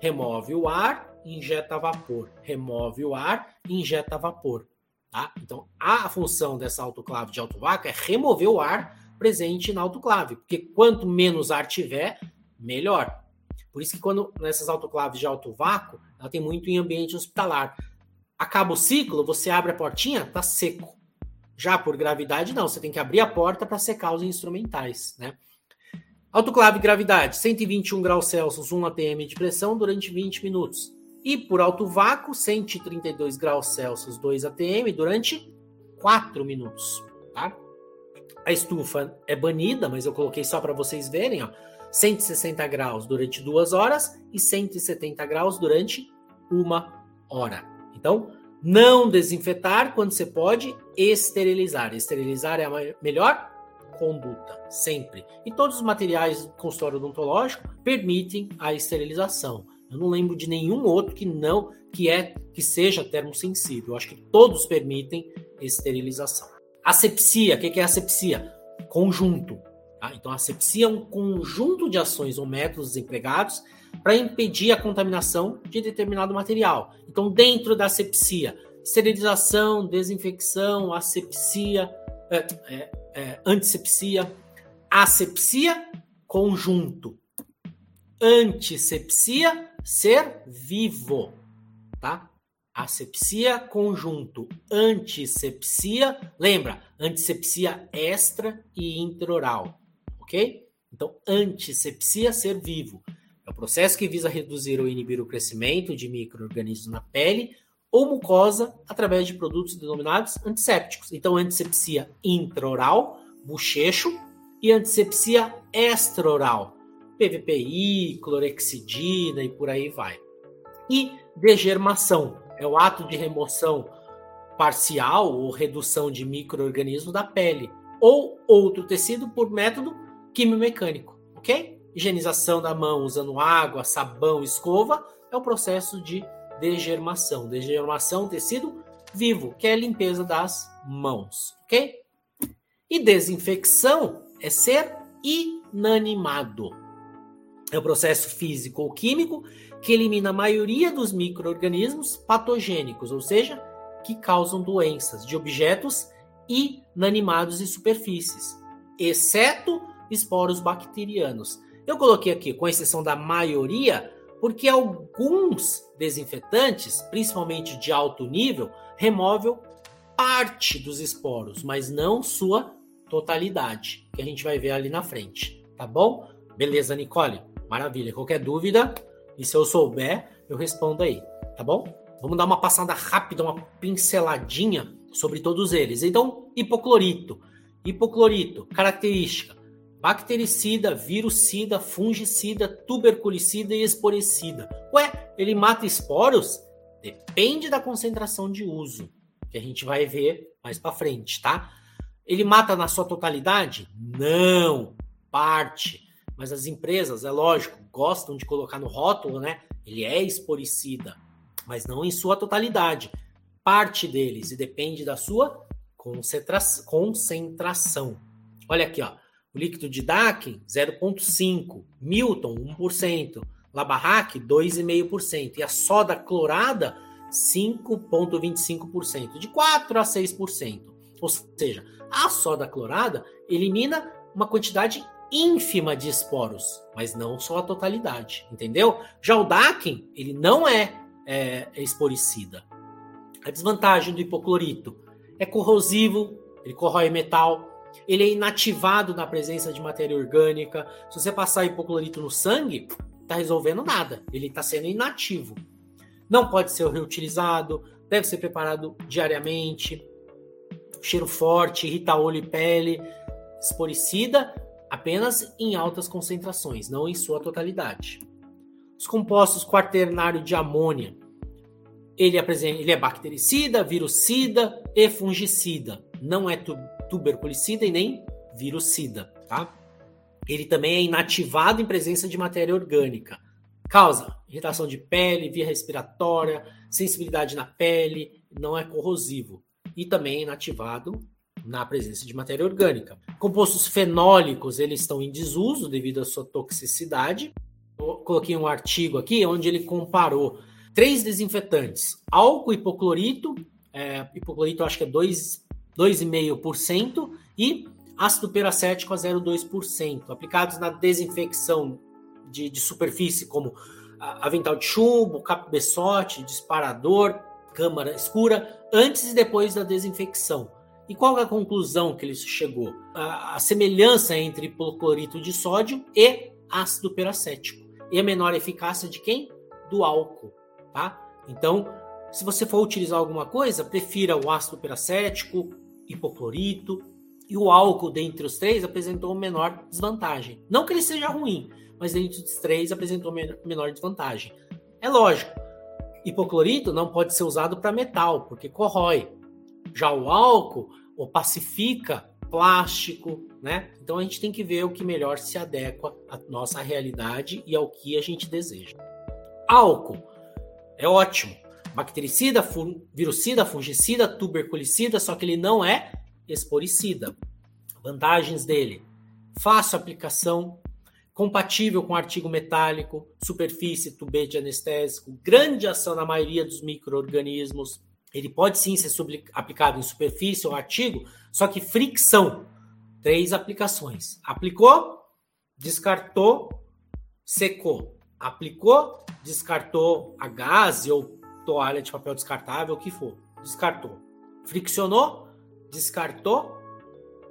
Remove o ar, injeta vapor. Remove o ar, injeta vapor. Tá? Então, a função dessa autoclave de alto vácuo é remover o ar presente na autoclave, porque quanto menos ar tiver, melhor. Por isso que quando nessas autoclaves de alto vácuo, ela tem muito em ambiente hospitalar. Acaba o ciclo, você abre a portinha, tá seco. Já por gravidade não, você tem que abrir a porta para secar os instrumentais, né? Autoclave gravidade, 121 graus Celsius, 1 atm de pressão durante 20 minutos. E por alto vácuo, 132 graus Celsius, 2 atm durante 4 minutos, tá? A estufa é banida, mas eu coloquei só para vocês verem, ó. 160 graus durante duas horas e 170 graus durante uma hora. Então, não desinfetar quando você pode esterilizar. Esterilizar é a melhor conduta, sempre. E todos os materiais do consultório odontológico permitem a esterilização. Eu não lembro de nenhum outro que não que é que seja termosensível. Eu acho que todos permitem esterilização. Asepsia, o que é asepsia? Conjunto. Tá? Então, asepsia é um conjunto de ações ou métodos empregados para impedir a contaminação de determinado material. Então, dentro da asepsia, esterilização, desinfecção, asepsia, é, é, é, antisepsia, asepsia, conjunto. Antisepsia, ser vivo, tá? Asepsia conjunto, antisepsia, lembra, antisepsia extra e intraoral, ok? Então, antisepsia, ser vivo. É o processo que visa reduzir ou inibir o crescimento de micro-organismos na pele ou mucosa através de produtos denominados antissépticos. Então, antisepsia intraoral, bochecho, e antisepsia extraoral, PVPI, clorexidina e por aí vai. E degermação, é o ato de remoção parcial ou redução de microorganismos da pele ou outro tecido por método quimiomecânico, ok? higienização da mão usando água, sabão, escova, é o processo de degermação. Degermação, tecido vivo, que é a limpeza das mãos, ok? E desinfecção é ser inanimado. É o processo físico ou químico que elimina a maioria dos micro-organismos patogênicos, ou seja, que causam doenças de objetos inanimados e superfícies, exceto esporos bacterianos. Eu coloquei aqui, com exceção da maioria, porque alguns desinfetantes, principalmente de alto nível, removem parte dos esporos, mas não sua totalidade, que a gente vai ver ali na frente, tá bom? Beleza, Nicole? Maravilha. Qualquer dúvida, e se eu souber, eu respondo aí, tá bom? Vamos dar uma passada rápida, uma pinceladinha sobre todos eles. Então, hipoclorito. Hipoclorito, característica: bactericida, virucida, fungicida, tuberculicida e esporicida. Ué, ele mata esporos? Depende da concentração de uso, que a gente vai ver mais para frente, tá? Ele mata na sua totalidade? Não, parte. Mas as empresas, é lógico, gostam de colocar no rótulo, né? Ele é esporicida, mas não em sua totalidade. Parte deles e depende da sua concentra concentração. Olha aqui, ó. O líquido de DAC, 0,5%. Milton, 1%. Labarraque, 2,5%. E a soda clorada, 5,25%. De 4% a 6%. Ou seja, a soda clorada elimina uma quantidade ínfima de esporos, mas não só a totalidade, entendeu? Já o Dakin, ele não é, é, é esporicida. A desvantagem do hipoclorito é corrosivo, ele corrói metal, ele é inativado na presença de matéria orgânica. Se você passar hipoclorito no sangue, tá resolvendo nada, ele está sendo inativo. Não pode ser reutilizado, deve ser preparado diariamente. Cheiro forte, irrita olho e pele, esporicida apenas em altas concentrações, não em sua totalidade. Os compostos quaternário de amônia, ele, apresenta, ele é bactericida, virucida e fungicida, não é tuberculicida e nem virucida, tá? Ele também é inativado em presença de matéria orgânica. Causa irritação de pele, via respiratória, sensibilidade na pele, não é corrosivo. E também é inativado na presença de matéria orgânica. Compostos fenólicos, eles estão em desuso devido à sua toxicidade. Eu coloquei um artigo aqui onde ele comparou três desinfetantes: álcool hipoclorito, é, hipoclorito acho que é 2,5%, e ácido peracético a 0,2%, aplicados na desinfecção de, de superfície, como avental de chumbo, cabeçote, disparador, câmara escura, antes e depois da desinfecção. E qual é a conclusão que ele chegou? A, a semelhança entre hipoclorito de sódio e ácido peracético. E a menor eficácia de quem? Do álcool, tá? Então, se você for utilizar alguma coisa, prefira o ácido peracético, hipoclorito e o álcool dentre os três apresentou menor desvantagem. Não que ele seja ruim, mas dentre os três apresentou menor desvantagem. É lógico, hipoclorito não pode ser usado para metal, porque corrói. Já o álcool opacifica plástico, né? Então a gente tem que ver o que melhor se adequa à nossa realidade e ao que a gente deseja. Álcool é ótimo. Bactericida, virucida, fungicida, tuberculicida, só que ele não é esporicida. Vantagens dele: fácil aplicação, compatível com artigo metálico, superfície, tubete anestésico, grande ação na maioria dos micro-organismos, ele pode sim ser aplicado em superfície ou artigo, só que fricção. Três aplicações. Aplicou, descartou, secou. Aplicou, descartou a gás ou toalha de papel descartável, o que for. Descartou. Friccionou, descartou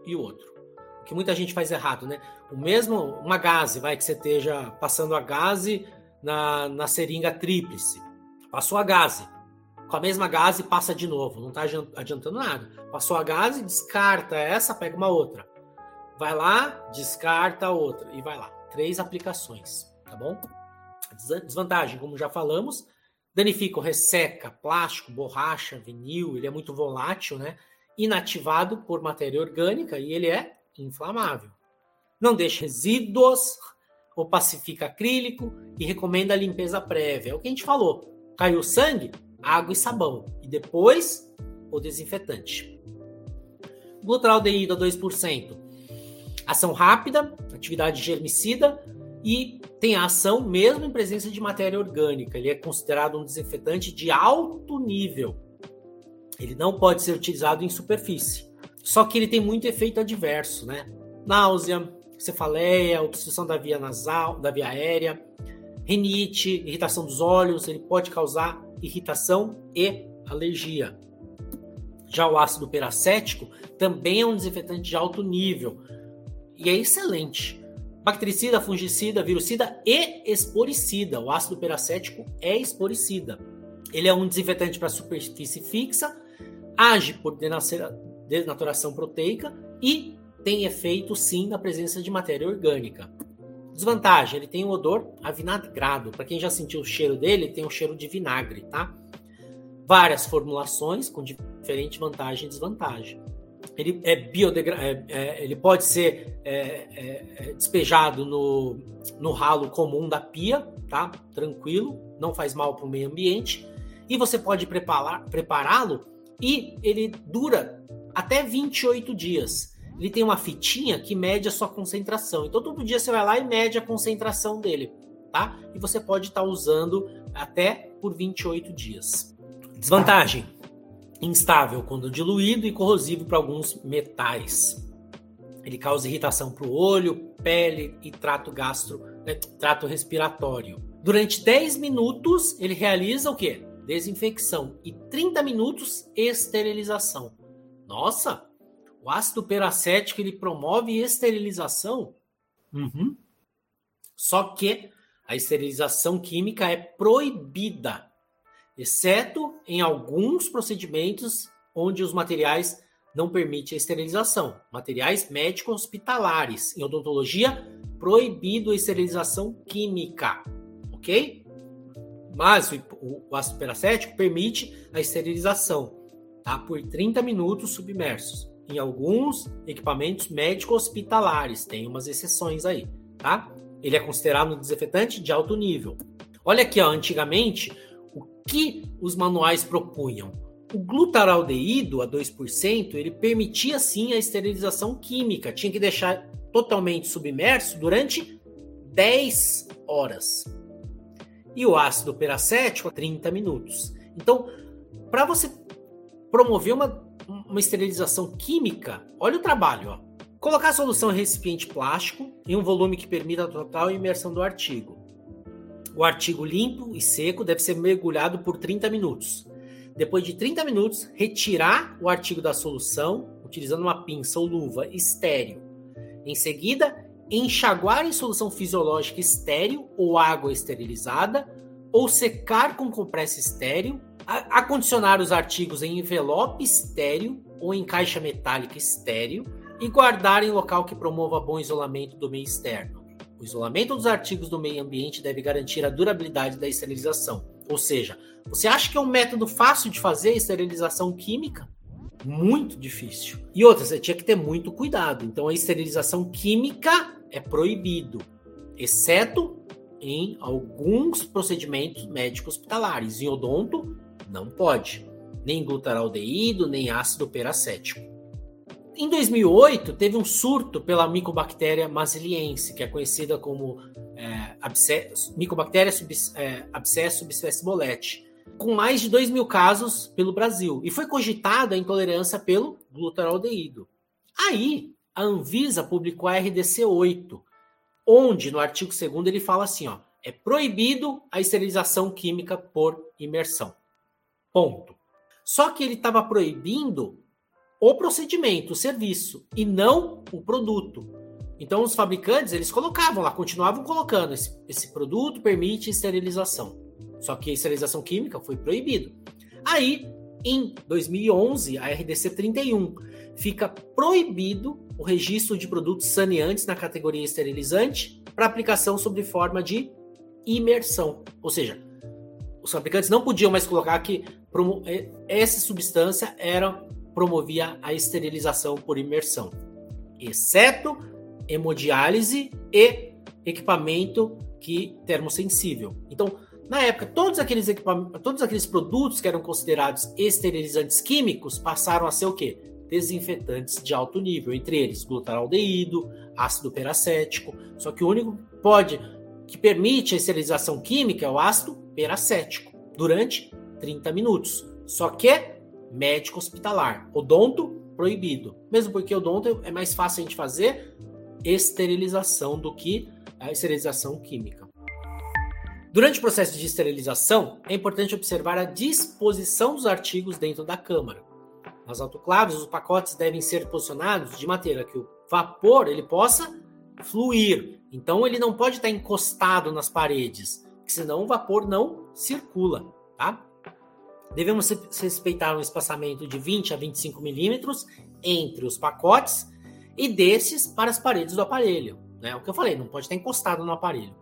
e o outro. O que muita gente faz errado, né? O mesmo, uma gase, vai que você esteja passando a gase na, na seringa tríplice. Passou a gase com a mesma gase passa de novo, não está adiantando nada. Passou a gase, descarta essa, pega uma outra. Vai lá, descarta a outra e vai lá. Três aplicações, tá bom? Desvantagem, como já falamos, danifica, resseca plástico, borracha, vinil, ele é muito volátil, né? Inativado por matéria orgânica e ele é inflamável. Não deixa resíduos opacifica acrílico e recomenda a limpeza prévia. É o que a gente falou. Caiu sangue, água e sabão. E depois, o desinfetante. Glutaraldeído a 2%. Ação rápida, atividade germicida e tem ação mesmo em presença de matéria orgânica. Ele é considerado um desinfetante de alto nível. Ele não pode ser utilizado em superfície. Só que ele tem muito efeito adverso, né? Náusea, cefaleia, obstrução da via nasal, da via aérea, rinite, irritação dos olhos, ele pode causar irritação e alergia. Já o ácido peracético também é um desinfetante de alto nível e é excelente. Bactericida, fungicida, virucida e esporicida. O ácido peracético é esporicida. Ele é um desinfetante para superfície fixa, age por denaturação proteica e tem efeito sim na presença de matéria orgânica. Desvantagem, ele tem um odor avinagrado. Para quem já sentiu o cheiro dele, tem um cheiro de vinagre, tá? Várias formulações com diferente vantagem e desvantagem. Ele é biodegra é, é, ele pode ser é, é, despejado no, no ralo comum da pia, tá? Tranquilo, não faz mal para o meio ambiente. E você pode prepará-lo e ele dura até 28 dias. Ele tem uma fitinha que mede a sua concentração. Então todo dia você vai lá e mede a concentração dele, tá? E você pode estar tá usando até por 28 dias. Desvantagem: instável quando diluído e corrosivo para alguns metais. Ele causa irritação para o olho, pele e trato gastro, né, trato respiratório. Durante 10 minutos ele realiza o quê? Desinfecção e 30 minutos esterilização. Nossa, o ácido peracético ele promove esterilização. Uhum. Só que a esterilização química é proibida, exceto em alguns procedimentos onde os materiais não permitem a esterilização. Materiais médico-hospitalares. Em odontologia, proibido a esterilização química. Ok? Mas o, o ácido peracético permite a esterilização tá? por 30 minutos submersos. Em alguns equipamentos médico-hospitalares, tem umas exceções aí, tá? Ele é considerado um desinfetante de alto nível. Olha aqui, ó, antigamente, o que os manuais propunham? O glutaraldeído a 2%, ele permitia sim a esterilização química, tinha que deixar totalmente submerso durante 10 horas. E o ácido peracético a 30 minutos. Então, para você promover uma, uma esterilização química, olha o trabalho, ó. Colocar a solução em recipiente plástico em um volume que permita a total imersão do artigo. O artigo limpo e seco deve ser mergulhado por 30 minutos. Depois de 30 minutos, retirar o artigo da solução utilizando uma pinça ou luva estéreo. Em seguida, enxaguar em solução fisiológica estéreo ou água esterilizada ou secar com compressa estéreo acondicionar os artigos em envelope estéreo ou em caixa metálica estéreo e guardar em local que promova bom isolamento do meio externo. O isolamento dos artigos do meio ambiente deve garantir a durabilidade da esterilização. Ou seja, você acha que é um método fácil de fazer esterilização química? Muito difícil. E outra, você tinha que ter muito cuidado. Então a esterilização química é proibido, exceto em alguns procedimentos médicos hospitalares. Em odonto, não pode. Nem glutaraldeído, nem ácido peracético. Em 2008, teve um surto pela micobactéria masiliense, que é conhecida como é, micobactéria sub, é, abscesso subespécie bolete, com mais de 2 mil casos pelo Brasil. E foi cogitada a intolerância pelo glutaraldeído. Aí, a Anvisa publicou a RDC 8, onde no artigo 2 ele fala assim, ó, é proibido a esterilização química por imersão. Ponto. Só que ele estava proibindo o procedimento, o serviço, e não o produto. Então os fabricantes, eles colocavam lá, continuavam colocando, esse, esse produto permite esterilização. Só que a esterilização química foi proibido. Aí, em 2011, a RDC 31 fica proibido o registro de produtos saneantes na categoria esterilizante para aplicação sob forma de imersão. Ou seja, os fabricantes não podiam mais colocar que essa substância era promovia a esterilização por imersão, exceto hemodiálise e equipamento que termosensível. Então, na época, todos aqueles equipamentos, todos aqueles produtos que eram considerados esterilizantes químicos passaram a ser o quê? Desinfetantes de alto nível, entre eles glutaraldeído, ácido peracético. Só que o único pode que permite a esterilização química é o ácido peracético durante 30 minutos. Só que é médico hospitalar, odonto proibido. Mesmo porque odonto é mais fácil a gente fazer esterilização do que a esterilização química. Durante o processo de esterilização, é importante observar a disposição dos artigos dentro da câmara. Nas autoclaves, os pacotes devem ser posicionados de maneira que o vapor ele possa fluir. Então, ele não pode estar encostado nas paredes, senão o vapor não circula, tá? Devemos respeitar um espaçamento de 20 a 25 milímetros entre os pacotes e desses para as paredes do aparelho. Né? O que eu falei, não pode estar encostado no aparelho.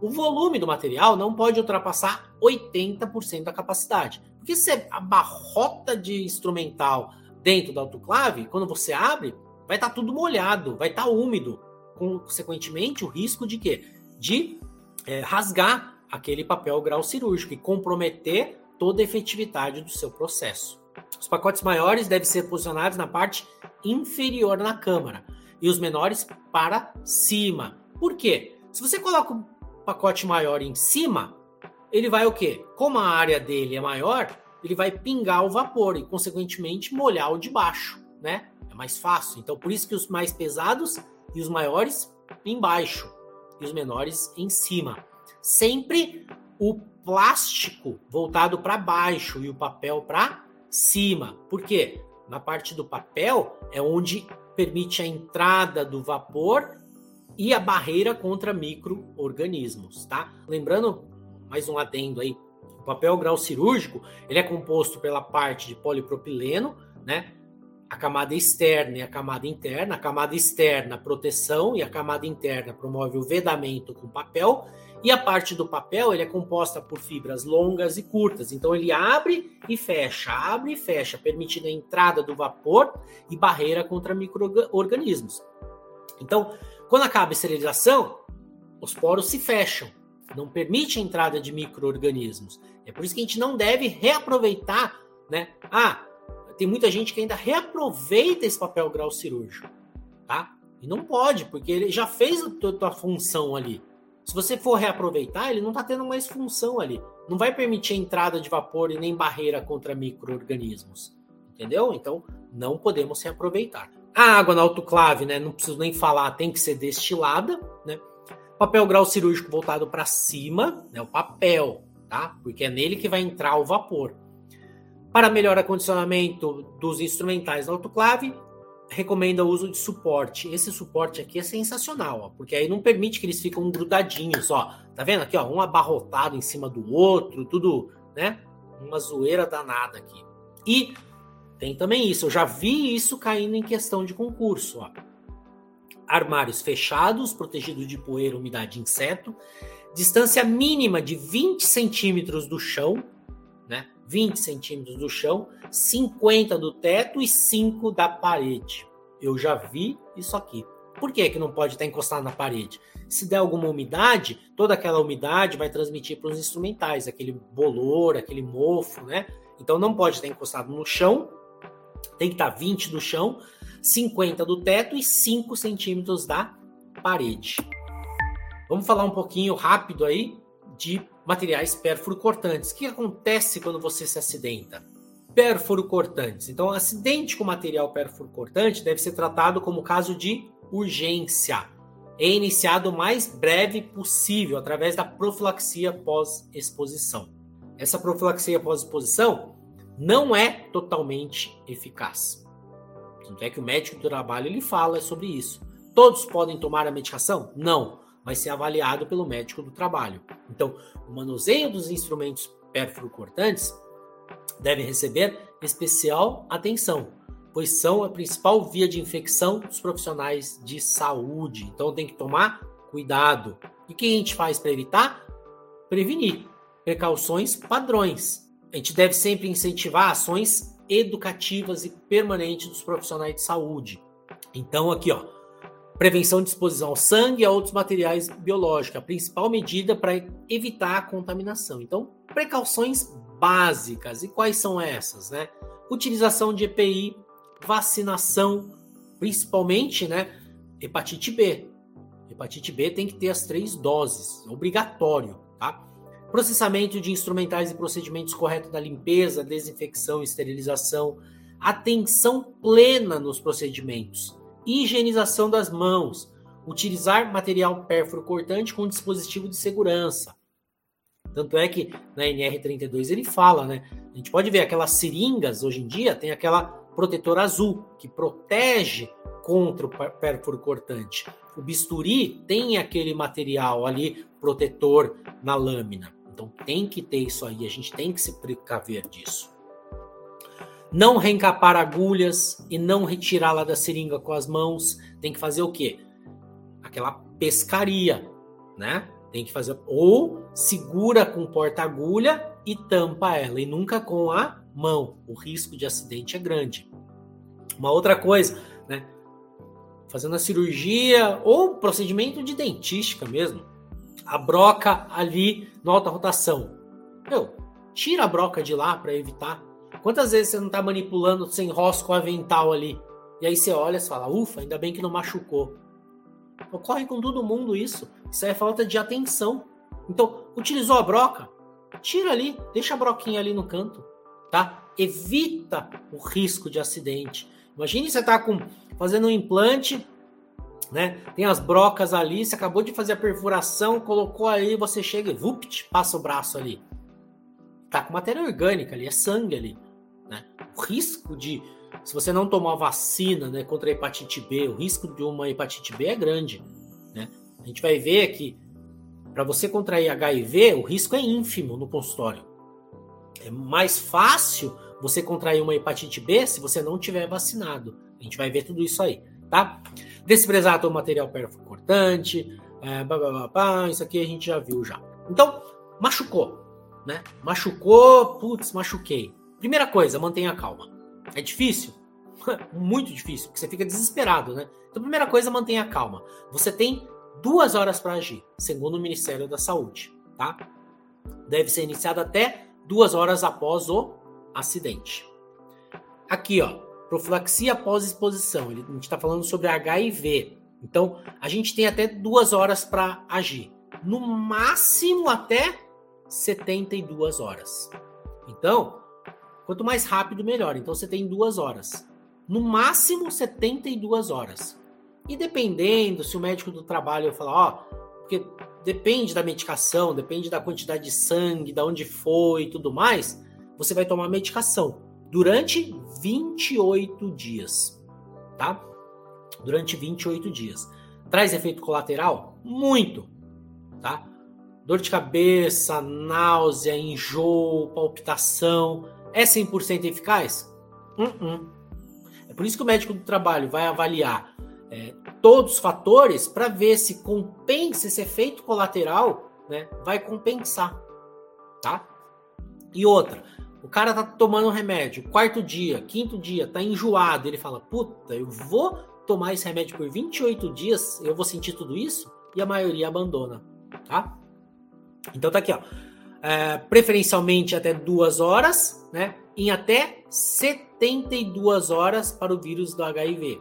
O volume do material não pode ultrapassar 80% da capacidade. Porque se é abarrota de instrumental dentro da autoclave, quando você abre, vai estar tudo molhado, vai estar úmido. Consequentemente, o risco de quê? De é, rasgar aquele papel grau cirúrgico e comprometer toda a efetividade do seu processo. Os pacotes maiores devem ser posicionados na parte inferior na câmara e os menores para cima. Por quê? Se você coloca um pacote maior em cima, ele vai o quê? Como a área dele é maior, ele vai pingar o vapor e, consequentemente, molhar o de baixo, né? É mais fácil. Então, por isso que os mais pesados e os maiores embaixo e os menores em cima. Sempre o plástico voltado para baixo e o papel para cima. Por quê? Na parte do papel é onde permite a entrada do vapor e a barreira contra micro-organismos, tá? Lembrando, mais um adendo aí, o papel grau cirúrgico, ele é composto pela parte de polipropileno, né? A camada externa e a camada interna. A camada externa, proteção, e a camada interna promove o vedamento com papel. E a parte do papel ele é composta por fibras longas e curtas, então ele abre e fecha, abre e fecha, permitindo a entrada do vapor e barreira contra micro-organismos. Então, quando acaba a esterilização, os poros se fecham, não permite a entrada de micro-organismos. É por isso que a gente não deve reaproveitar, né? Ah, tem muita gente que ainda reaproveita esse papel grau cirúrgico, tá? E não pode, porque ele já fez a sua função ali. Se você for reaproveitar, ele não está tendo mais função ali. Não vai permitir a entrada de vapor e nem barreira contra micro-organismos. Entendeu? Então, não podemos reaproveitar. A água na autoclave, né? Não preciso nem falar, tem que ser destilada, né? Papel grau cirúrgico voltado para cima, né? O papel, tá? Porque é nele que vai entrar o vapor. Para melhor acondicionamento dos instrumentais na autoclave, recomenda o uso de suporte. Esse suporte aqui é sensacional, ó, porque aí não permite que eles ficam grudadinhos, ó. Tá vendo aqui, ó, um abarrotado em cima do outro, tudo, né? Uma zoeira danada aqui. E tem também isso, eu já vi isso caindo em questão de concurso, ó. Armários fechados, protegidos de poeira, umidade e inseto. Distância mínima de 20 centímetros do chão? 20 centímetros do chão, 50 do teto e 5 da parede. Eu já vi isso aqui. Por que, que não pode estar encostado na parede? Se der alguma umidade, toda aquela umidade vai transmitir para os instrumentais, aquele bolor, aquele mofo, né? Então não pode estar encostado no chão, tem que estar 20 do chão, 50 do teto e 5 centímetros da parede. Vamos falar um pouquinho rápido aí de materiais pérfuro cortantes. O que acontece quando você se acidenta? Pérfuro cortantes. Então, acidente com material pérfuro cortante deve ser tratado como caso de urgência. É iniciado o mais breve possível através da profilaxia pós-exposição. Essa profilaxia pós-exposição não é totalmente eficaz. Tanto é que o médico do trabalho ele fala sobre isso. Todos podem tomar a medicação? Não vai ser avaliado pelo médico do trabalho. Então, o manuseio dos instrumentos pérfuro-cortantes deve receber especial atenção, pois são a principal via de infecção dos profissionais de saúde. Então, tem que tomar cuidado. E o que a gente faz para evitar? Prevenir. Precauções padrões. A gente deve sempre incentivar ações educativas e permanentes dos profissionais de saúde. Então, aqui, ó, prevenção de exposição ao sangue e a outros materiais biológicos, a principal medida para evitar a contaminação. Então, precauções básicas. E quais são essas, né? Utilização de EPI, vacinação, principalmente, né, hepatite B. Hepatite B tem que ter as três doses, obrigatório, tá? Processamento de instrumentais e procedimentos corretos da limpeza, desinfecção, esterilização, atenção plena nos procedimentos, higienização das mãos, utilizar material pérfuro cortante com dispositivo de segurança. Tanto é que na NR32 ele fala, né? A gente pode ver aquelas seringas hoje em dia tem aquela protetor azul que protege contra o pérfuro cortante. O bisturi tem aquele material ali protetor na lâmina. Então tem que ter isso aí, a gente tem que se precaver disso. Não reencapar agulhas e não retirá-la da seringa com as mãos. Tem que fazer o quê? Aquela pescaria, né? Tem que fazer ou segura com porta-agulha e tampa ela e nunca com a mão. O risco de acidente é grande. Uma outra coisa, né? Fazendo a cirurgia ou procedimento de dentística mesmo. A broca ali na alta rotação. Meu, tira a broca de lá para evitar Quantas vezes você não tá manipulando sem rosco avental ali? E aí você olha e fala, ufa, ainda bem que não machucou. Ocorre com todo mundo isso. Isso é falta de atenção. Então, utilizou a broca? Tira ali, deixa a broquinha ali no canto, tá? Evita o risco de acidente. Imagine você tá com fazendo um implante, né? Tem as brocas ali, você acabou de fazer a perfuração, colocou aí, você chega e vupt, passa o braço ali. Tá com matéria orgânica ali, é sangue ali. O risco de, se você não tomar vacina né, contra a hepatite B, o risco de uma hepatite B é grande. Né? A gente vai ver que para você contrair HIV, o risco é ínfimo no consultório. É mais fácil você contrair uma hepatite B se você não tiver vacinado. A gente vai ver tudo isso aí, tá? Desprezar todo material percortante, é, blá, blá, blá, blá, isso aqui a gente já viu já. Então, machucou, né? Machucou, putz, machuquei. Primeira coisa, mantenha calma. É difícil? Muito difícil, porque você fica desesperado, né? Então, primeira coisa, mantenha calma. Você tem duas horas para agir, segundo o Ministério da Saúde, tá? Deve ser iniciado até duas horas após o acidente. Aqui, ó, profilaxia após exposição. A gente está falando sobre HIV. Então, a gente tem até duas horas para agir. No máximo até 72 horas. Então, Quanto mais rápido, melhor. Então você tem duas horas. No máximo 72 horas. E dependendo, se o médico do trabalho falar, ó, porque depende da medicação, depende da quantidade de sangue, da onde foi e tudo mais, você vai tomar medicação durante 28 dias, tá? Durante 28 dias. Traz efeito colateral? Muito, tá? Dor de cabeça, náusea, enjoo, palpitação, é 100% eficaz? Uh -uh. É por isso que o médico do trabalho vai avaliar é, todos os fatores para ver se compensa esse efeito colateral, né? Vai compensar, tá? E outra, o cara tá tomando um remédio, quarto dia, quinto dia, tá enjoado, ele fala: "Puta, eu vou tomar esse remédio por 28 dias, eu vou sentir tudo isso?" E a maioria abandona, tá? Então tá aqui, ó é, preferencialmente até duas horas, né? Em até 72 horas para o vírus do HIV.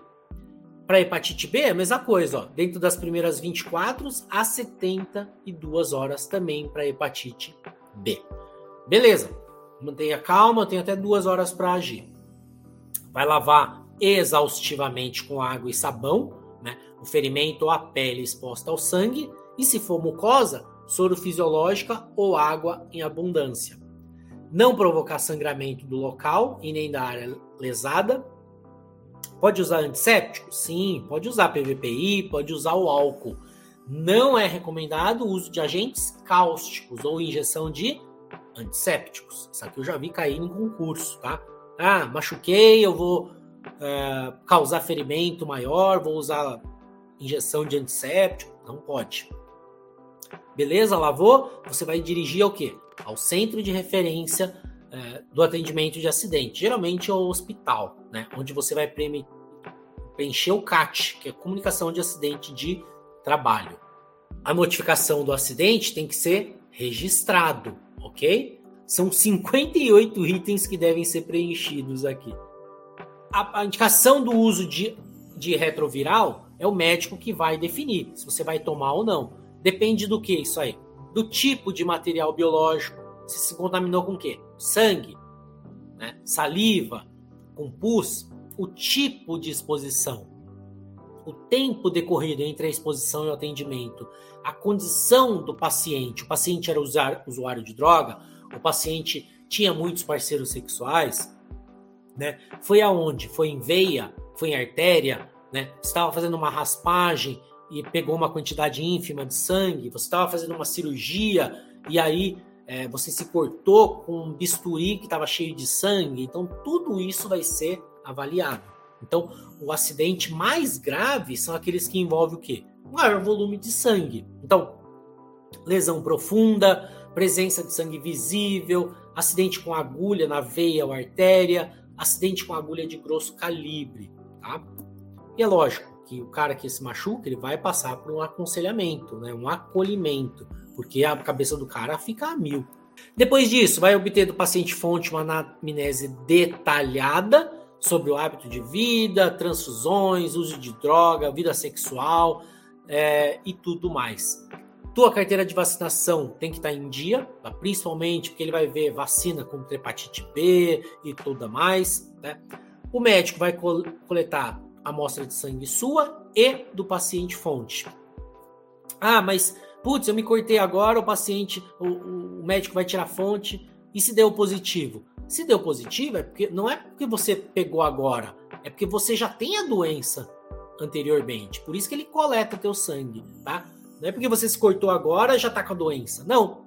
Para hepatite B, a mesma coisa, ó, dentro das primeiras 24 a 72 horas também para hepatite B. Beleza, mantenha calma, tem até duas horas para agir. Vai lavar exaustivamente com água e sabão, né? O ferimento ou a pele exposta ao sangue, e se for mucosa, soro fisiológica ou água em abundância. Não provocar sangramento do local e nem da área lesada. Pode usar antisséptico? Sim, pode usar PVPI, pode usar o álcool. Não é recomendado o uso de agentes cáusticos ou injeção de antissépticos. Isso aqui eu já vi cair em concurso, tá? Ah, machuquei, eu vou é, causar ferimento maior, vou usar injeção de antisséptico. Não pode. Beleza, lavou? Você vai dirigir ao quê? Ao centro de referência é, do atendimento de acidente, geralmente ao hospital, né? Onde você vai preencher o CAT, que é comunicação de acidente de trabalho. A notificação do acidente tem que ser registrado, ok? São 58 itens que devem ser preenchidos aqui. A, a indicação do uso de, de retroviral é o médico que vai definir se você vai tomar ou não. Depende do que isso aí? Do tipo de material biológico. Se se contaminou com o quê? Sangue, né? saliva, com pus, o tipo de exposição, o tempo decorrido entre a exposição e o atendimento, a condição do paciente. O paciente era usuário de droga, o paciente tinha muitos parceiros sexuais, né? Foi aonde? Foi em veia? Foi em artéria? Né? Estava fazendo uma raspagem e pegou uma quantidade ínfima de sangue? Você estava fazendo uma cirurgia e aí é, você se cortou com um bisturi que estava cheio de sangue? Então, tudo isso vai ser avaliado. Então, o acidente mais grave são aqueles que envolvem o quê? Maior volume de sangue. Então, lesão profunda, presença de sangue visível, acidente com agulha na veia ou artéria, acidente com agulha de grosso calibre, tá? E é lógico que o cara que se machuca, ele vai passar por um aconselhamento, né? um acolhimento, porque a cabeça do cara fica a mil. Depois disso, vai obter do paciente fonte uma anamnese detalhada sobre o hábito de vida, transfusões, uso de droga, vida sexual é, e tudo mais. Tua carteira de vacinação tem que estar em dia, tá? principalmente porque ele vai ver vacina contra hepatite B e tudo mais. Né? O médico vai coletar amostra de sangue sua e do paciente fonte. Ah, mas putz, eu me cortei agora, o paciente, o, o médico vai tirar fonte e se deu positivo. Se deu positivo, é porque não é porque você pegou agora, é porque você já tem a doença anteriormente. Por isso que ele coleta teu sangue, tá? Não é porque você se cortou agora já tá com a doença. Não.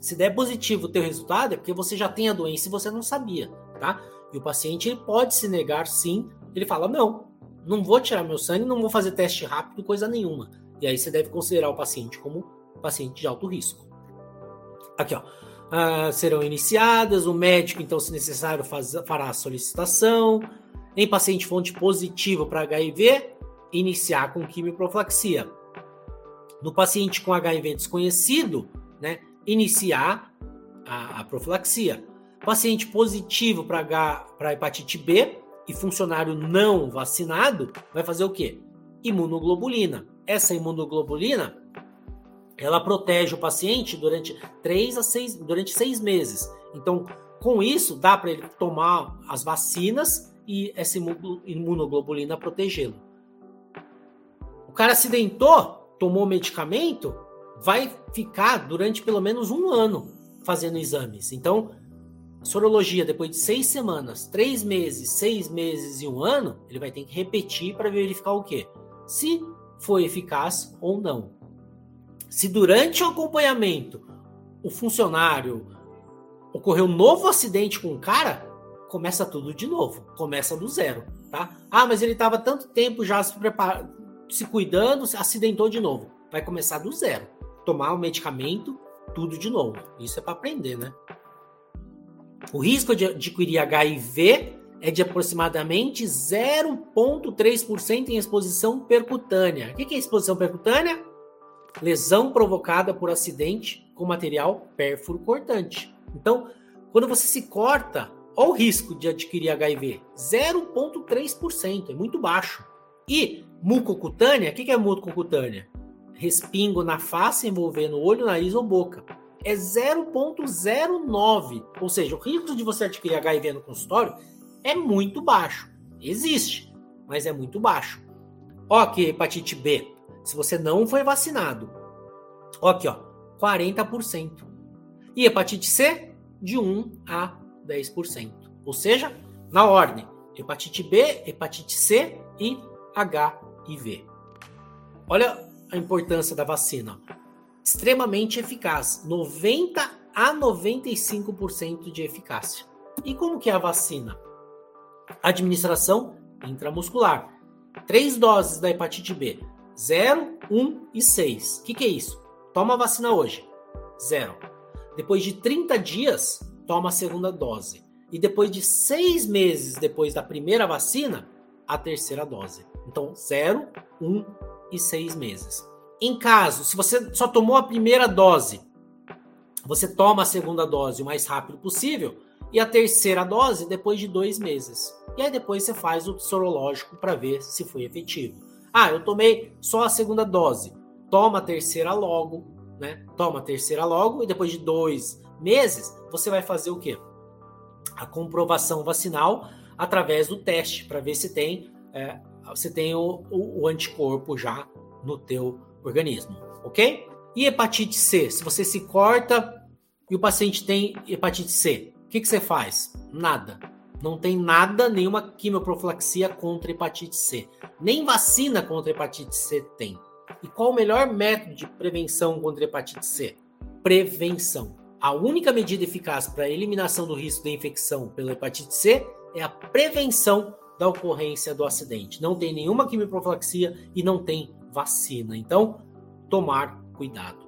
Se der positivo o teu resultado, é porque você já tem a doença e você não sabia, tá? E o paciente ele pode se negar sim. Ele fala: não, não vou tirar meu sangue, não vou fazer teste rápido, coisa nenhuma. E aí você deve considerar o paciente como paciente de alto risco. Aqui, ó. Uh, serão iniciadas, o médico, então, se necessário, faz, fará a solicitação. Em paciente fonte positivo para HIV, iniciar com quimioprofilaxia. No paciente com HIV desconhecido, né, iniciar a, a profilaxia. Paciente positivo para hepatite B e funcionário não vacinado vai fazer o quê? Imunoglobulina. Essa imunoglobulina ela protege o paciente durante 3 a 6 durante seis meses. Então, com isso, dá para ele tomar as vacinas e essa imunoglobulina protegê-lo. O cara acidentou, tomou medicamento, vai ficar durante pelo menos um ano fazendo exames. Então, sorologia, depois de seis semanas, três meses, seis meses e um ano, ele vai ter que repetir para verificar o quê? Se foi eficaz ou não. Se durante o acompanhamento o funcionário ocorreu um novo acidente com o cara, começa tudo de novo, começa do zero, tá? Ah, mas ele estava tanto tempo já se preparando, se cuidando, se acidentou de novo. Vai começar do zero. Tomar o medicamento, tudo de novo. Isso é para aprender, né? O risco de adquirir HIV é de aproximadamente 0,3% em exposição percutânea. O que é exposição percutânea? Lesão provocada por acidente com material pérfuro cortante. Então, quando você se corta, olha o risco de adquirir HIV: 0,3%, é muito baixo. E mucocutânea, o que é mucocutânea? Respingo na face envolvendo olho, nariz ou boca. É 0,09. Ou seja, o risco de você adquirir HIV no consultório é muito baixo. Existe, mas é muito baixo. Ó aqui, hepatite B. Se você não foi vacinado, ó aqui, ó, 40%. E hepatite C, de 1 a 10%. Ou seja, na ordem, hepatite B, hepatite C e HIV. Olha a importância da vacina. Extremamente eficaz, 90 a 95% de eficácia. E como que é a vacina? Administração intramuscular. Três doses da hepatite B, 0, 1 e 6. O que, que é isso? Toma a vacina hoje, zero. Depois de 30 dias, toma a segunda dose. E depois de seis meses depois da primeira vacina, a terceira dose. Então, 0, 1 um e 6 meses. Em caso, se você só tomou a primeira dose, você toma a segunda dose o mais rápido possível e a terceira dose depois de dois meses. E aí depois você faz o sorológico para ver se foi efetivo. Ah, eu tomei só a segunda dose. Toma a terceira logo, né? Toma a terceira logo e depois de dois meses você vai fazer o quê? A comprovação vacinal através do teste para ver se tem é, você tem o, o, o anticorpo já no teu organismo, ok? E hepatite C? Se você se corta e o paciente tem hepatite C, o que, que você faz? Nada. Não tem nada, nenhuma quimioprofilaxia contra hepatite C. Nem vacina contra hepatite C tem. E qual o melhor método de prevenção contra hepatite C? Prevenção. A única medida eficaz para a eliminação do risco de infecção pela hepatite C é a prevenção da ocorrência do acidente. Não tem nenhuma quimioprofilaxia e não tem vacina. Então, tomar cuidado.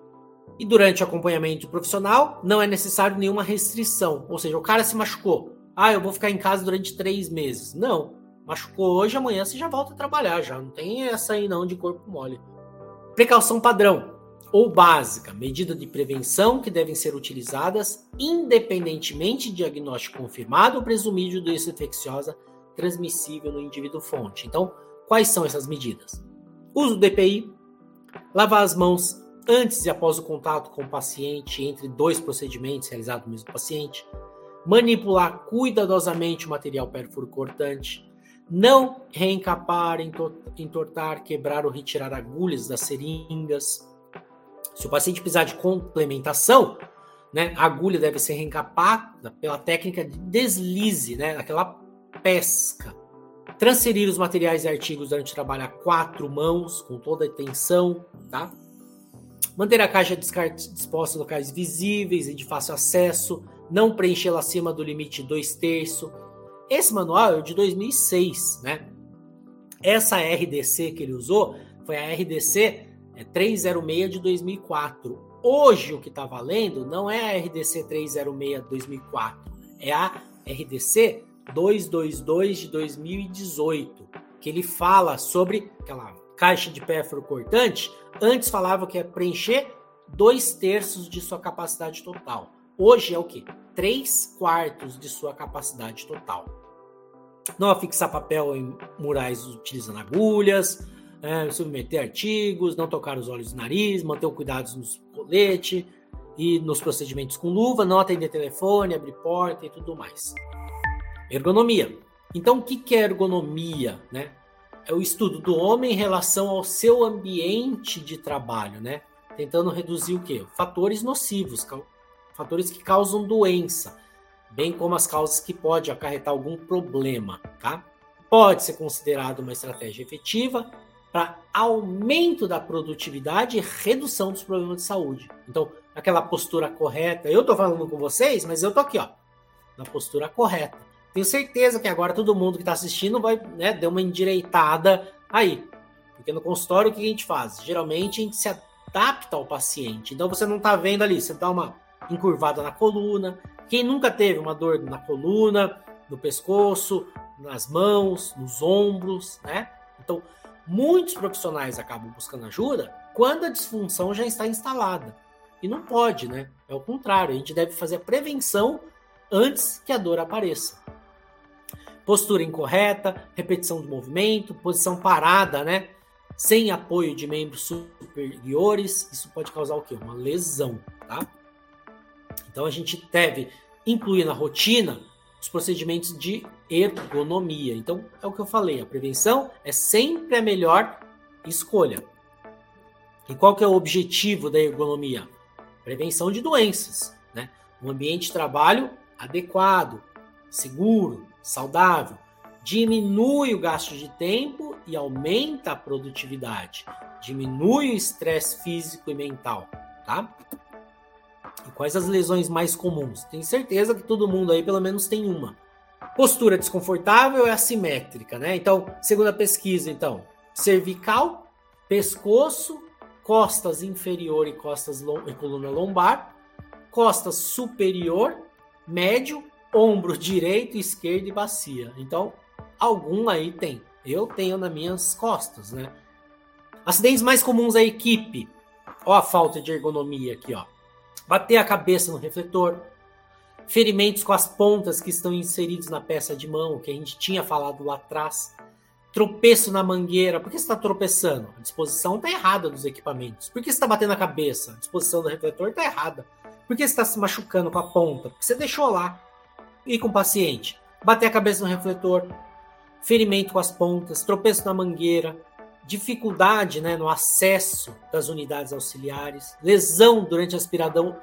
E durante o acompanhamento profissional, não é necessário nenhuma restrição. Ou seja, o cara se machucou. Ah, eu vou ficar em casa durante três meses. Não. Machucou hoje, amanhã você já volta a trabalhar. Já não tem essa aí não de corpo mole. Precaução padrão ou básica, medida de prevenção que devem ser utilizadas independentemente de diagnóstico confirmado ou presumido de doença infecciosa transmissível no indivíduo fonte. Então, quais são essas medidas? Uso do EPI, lavar as mãos antes e após o contato com o paciente entre dois procedimentos realizados no mesmo paciente, manipular cuidadosamente o material pérfuro cortante, não reencapar, entortar, quebrar ou retirar agulhas das seringas. Se o paciente precisar de complementação, né, a agulha deve ser reencapada pela técnica de deslize, né, aquela pesca. Transferir os materiais e artigos durante o trabalho a quatro mãos, com toda a tensão, tá? Manter a caixa disposta em locais visíveis e de fácil acesso, não preenchê-la acima do limite 2 terços. Esse manual é de 2006, né? Essa RDC que ele usou foi a RDC 306 é, de 2004. Hoje o que está valendo não é a RDC 306 de 2004, é a RDC 222 de 2018, que ele fala sobre aquela caixa de pérfuro cortante. Antes falava que é preencher dois terços de sua capacidade total. Hoje é o que? Três quartos de sua capacidade total. Não afixar papel em murais utilizando agulhas, é, submeter artigos, não tocar os olhos e nariz, manter o cuidado nos colete e nos procedimentos com luva, não atender telefone, abrir porta e tudo mais. Ergonomia. Então, o que é ergonomia? Né? É o estudo do homem em relação ao seu ambiente de trabalho, né? Tentando reduzir o quê? Fatores nocivos, fatores que causam doença, bem como as causas que podem acarretar algum problema, tá? Pode ser considerado uma estratégia efetiva para aumento da produtividade e redução dos problemas de saúde. Então, aquela postura correta, eu estou falando com vocês, mas eu estou aqui, ó, na postura correta tenho certeza que agora todo mundo que está assistindo vai né, dar uma endireitada aí. Porque no consultório o que a gente faz? Geralmente a gente se adapta ao paciente. Então você não está vendo ali, você dá uma encurvada na coluna. Quem nunca teve uma dor na coluna, no pescoço, nas mãos, nos ombros, né? Então, muitos profissionais acabam buscando ajuda quando a disfunção já está instalada. E não pode, né? É o contrário, a gente deve fazer a prevenção antes que a dor apareça postura incorreta, repetição do movimento, posição parada, né? Sem apoio de membros superiores, isso pode causar o quê? Uma lesão, tá? Então a gente deve incluir na rotina os procedimentos de ergonomia. Então é o que eu falei, a prevenção é sempre a melhor escolha. E qual que é o objetivo da ergonomia? Prevenção de doenças, né? Um ambiente de trabalho adequado, seguro, saudável, diminui o gasto de tempo e aumenta a produtividade, diminui o estresse físico e mental, tá? E quais as lesões mais comuns? Tenho certeza que todo mundo aí pelo menos tem uma. Postura desconfortável é assimétrica, né? Então, segundo a pesquisa, então, cervical, pescoço, costas inferior e costas e coluna lombar, costas superior, médio ombro direito, esquerdo e bacia. Então, algum aí tem. eu tenho nas minhas costas, né? Acidentes mais comuns à equipe. Ó a falta de ergonomia aqui, ó. Bater a cabeça no refletor. Ferimentos com as pontas que estão inseridos na peça de mão, que a gente tinha falado lá atrás. Tropeço na mangueira. Por que você está tropeçando? A disposição está errada dos equipamentos. Por que você está batendo a cabeça? A disposição do refletor está errada. Por que você está se machucando com a ponta? Porque você deixou lá. E com o paciente? Bater a cabeça no refletor, ferimento com as pontas, tropeço na mangueira, dificuldade né, no acesso das unidades auxiliares, lesão durante a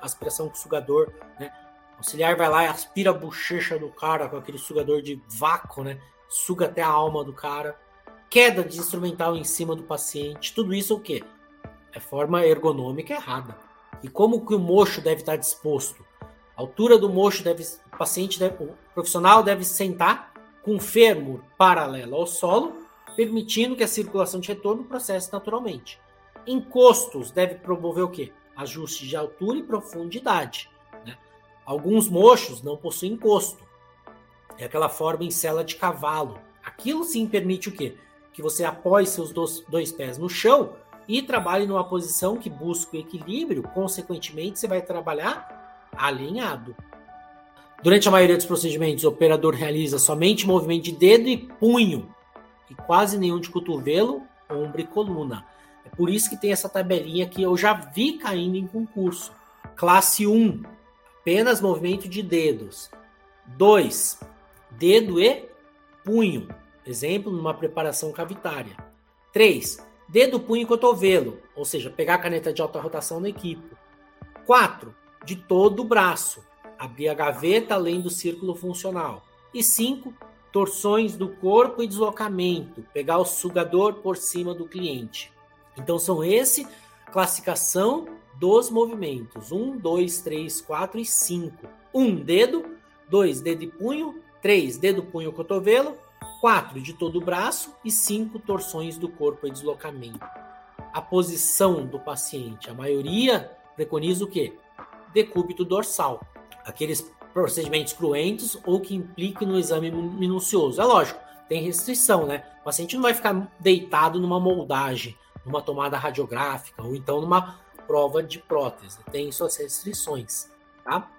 aspiração com sugador. Né? O auxiliar vai lá e aspira a bochecha do cara com aquele sugador de vácuo, né? suga até a alma do cara. Queda de instrumental em cima do paciente. Tudo isso é o quê? É forma ergonômica errada. E como que o mocho deve estar disposto? A altura do mocho deve, o paciente, deve, o profissional deve sentar com o fêmur paralelo ao solo, permitindo que a circulação de retorno processe naturalmente. Encostos deve promover o quê? Ajuste de altura e profundidade. Né? Alguns mochos não possuem encosto. É aquela forma em cela de cavalo. Aquilo sim permite o quê? Que você apoie seus dois, dois pés no chão e trabalhe numa posição que busca o equilíbrio, consequentemente, você vai trabalhar alinhado. Durante a maioria dos procedimentos, o operador realiza somente movimento de dedo e punho, e quase nenhum de cotovelo, ombro e coluna. É por isso que tem essa tabelinha que eu já vi caindo em concurso. Classe 1, apenas movimento de dedos. 2, dedo e punho. Exemplo, numa preparação cavitária. 3, dedo, punho e cotovelo, ou seja, pegar a caneta de alta rotação na equipe. 4, de todo o braço abrir a gaveta além do círculo funcional. E 5. Torções do corpo e deslocamento, pegar o sugador por cima do cliente. Então são esse classificação dos movimentos: 1, 2, 3, 4 e 5. 1 dedo, 2 dedo e punho, 3 dedo, punho, cotovelo, 4 de todo o braço e 5 torções do corpo e deslocamento. A posição do paciente, a maioria preconiza o quê? Decúbito dorsal aqueles procedimentos cruentos ou que impliquem no exame minucioso. É lógico, tem restrição, né? O paciente não vai ficar deitado numa moldagem, numa tomada radiográfica ou então numa prova de prótese. Tem suas restrições, tá?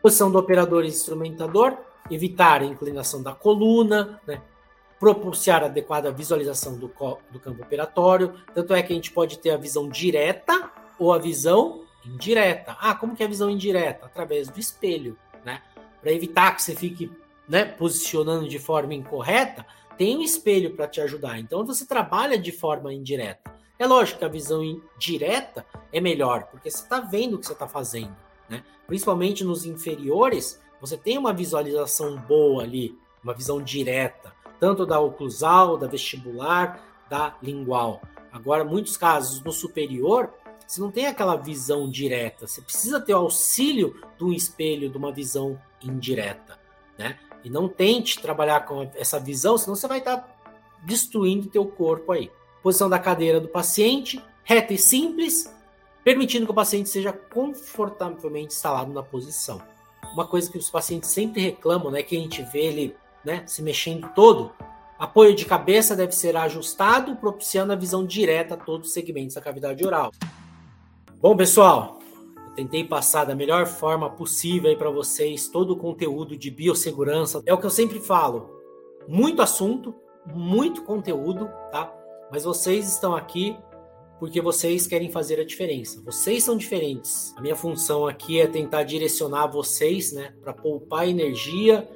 Posição do operador e instrumentador, evitar a inclinação da coluna, né? propiciar adequada visualização do, do campo operatório. Tanto é que a gente pode ter a visão direta ou a visão indireta. Ah, como que é a visão indireta? Através do espelho, né? Para evitar que você fique né, posicionando de forma incorreta, tem um espelho para te ajudar. Então você trabalha de forma indireta. É lógico que a visão direta é melhor, porque você está vendo o que você está fazendo. Né? Principalmente nos inferiores, você tem uma visualização boa ali, uma visão direta, tanto da oclusal, da vestibular, da lingual. Agora, muitos casos no superior, você não tem aquela visão direta. Você precisa ter o auxílio de um espelho, de uma visão indireta, né? E não tente trabalhar com essa visão, senão você vai estar destruindo teu corpo aí. Posição da cadeira do paciente, reta e simples, permitindo que o paciente seja confortavelmente instalado na posição. Uma coisa que os pacientes sempre reclamam, né, que a gente vê ele, né, se mexendo todo, apoio de cabeça deve ser ajustado, propiciando a visão direta a todos os segmentos da cavidade oral. Bom, pessoal, eu tentei passar da melhor forma possível aí para vocês todo o conteúdo de biossegurança. É o que eu sempre falo. Muito assunto, muito conteúdo, tá? Mas vocês estão aqui porque vocês querem fazer a diferença. Vocês são diferentes. A minha função aqui é tentar direcionar vocês, né, para poupar energia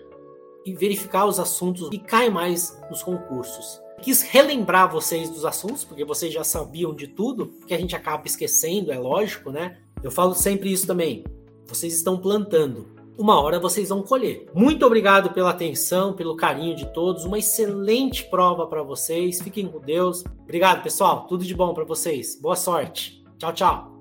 e verificar os assuntos que caem mais nos concursos. Quis relembrar vocês dos assuntos, porque vocês já sabiam de tudo, que a gente acaba esquecendo, é lógico, né? Eu falo sempre isso também. Vocês estão plantando. Uma hora vocês vão colher. Muito obrigado pela atenção, pelo carinho de todos. Uma excelente prova para vocês. Fiquem com Deus. Obrigado, pessoal. Tudo de bom para vocês. Boa sorte. Tchau, tchau.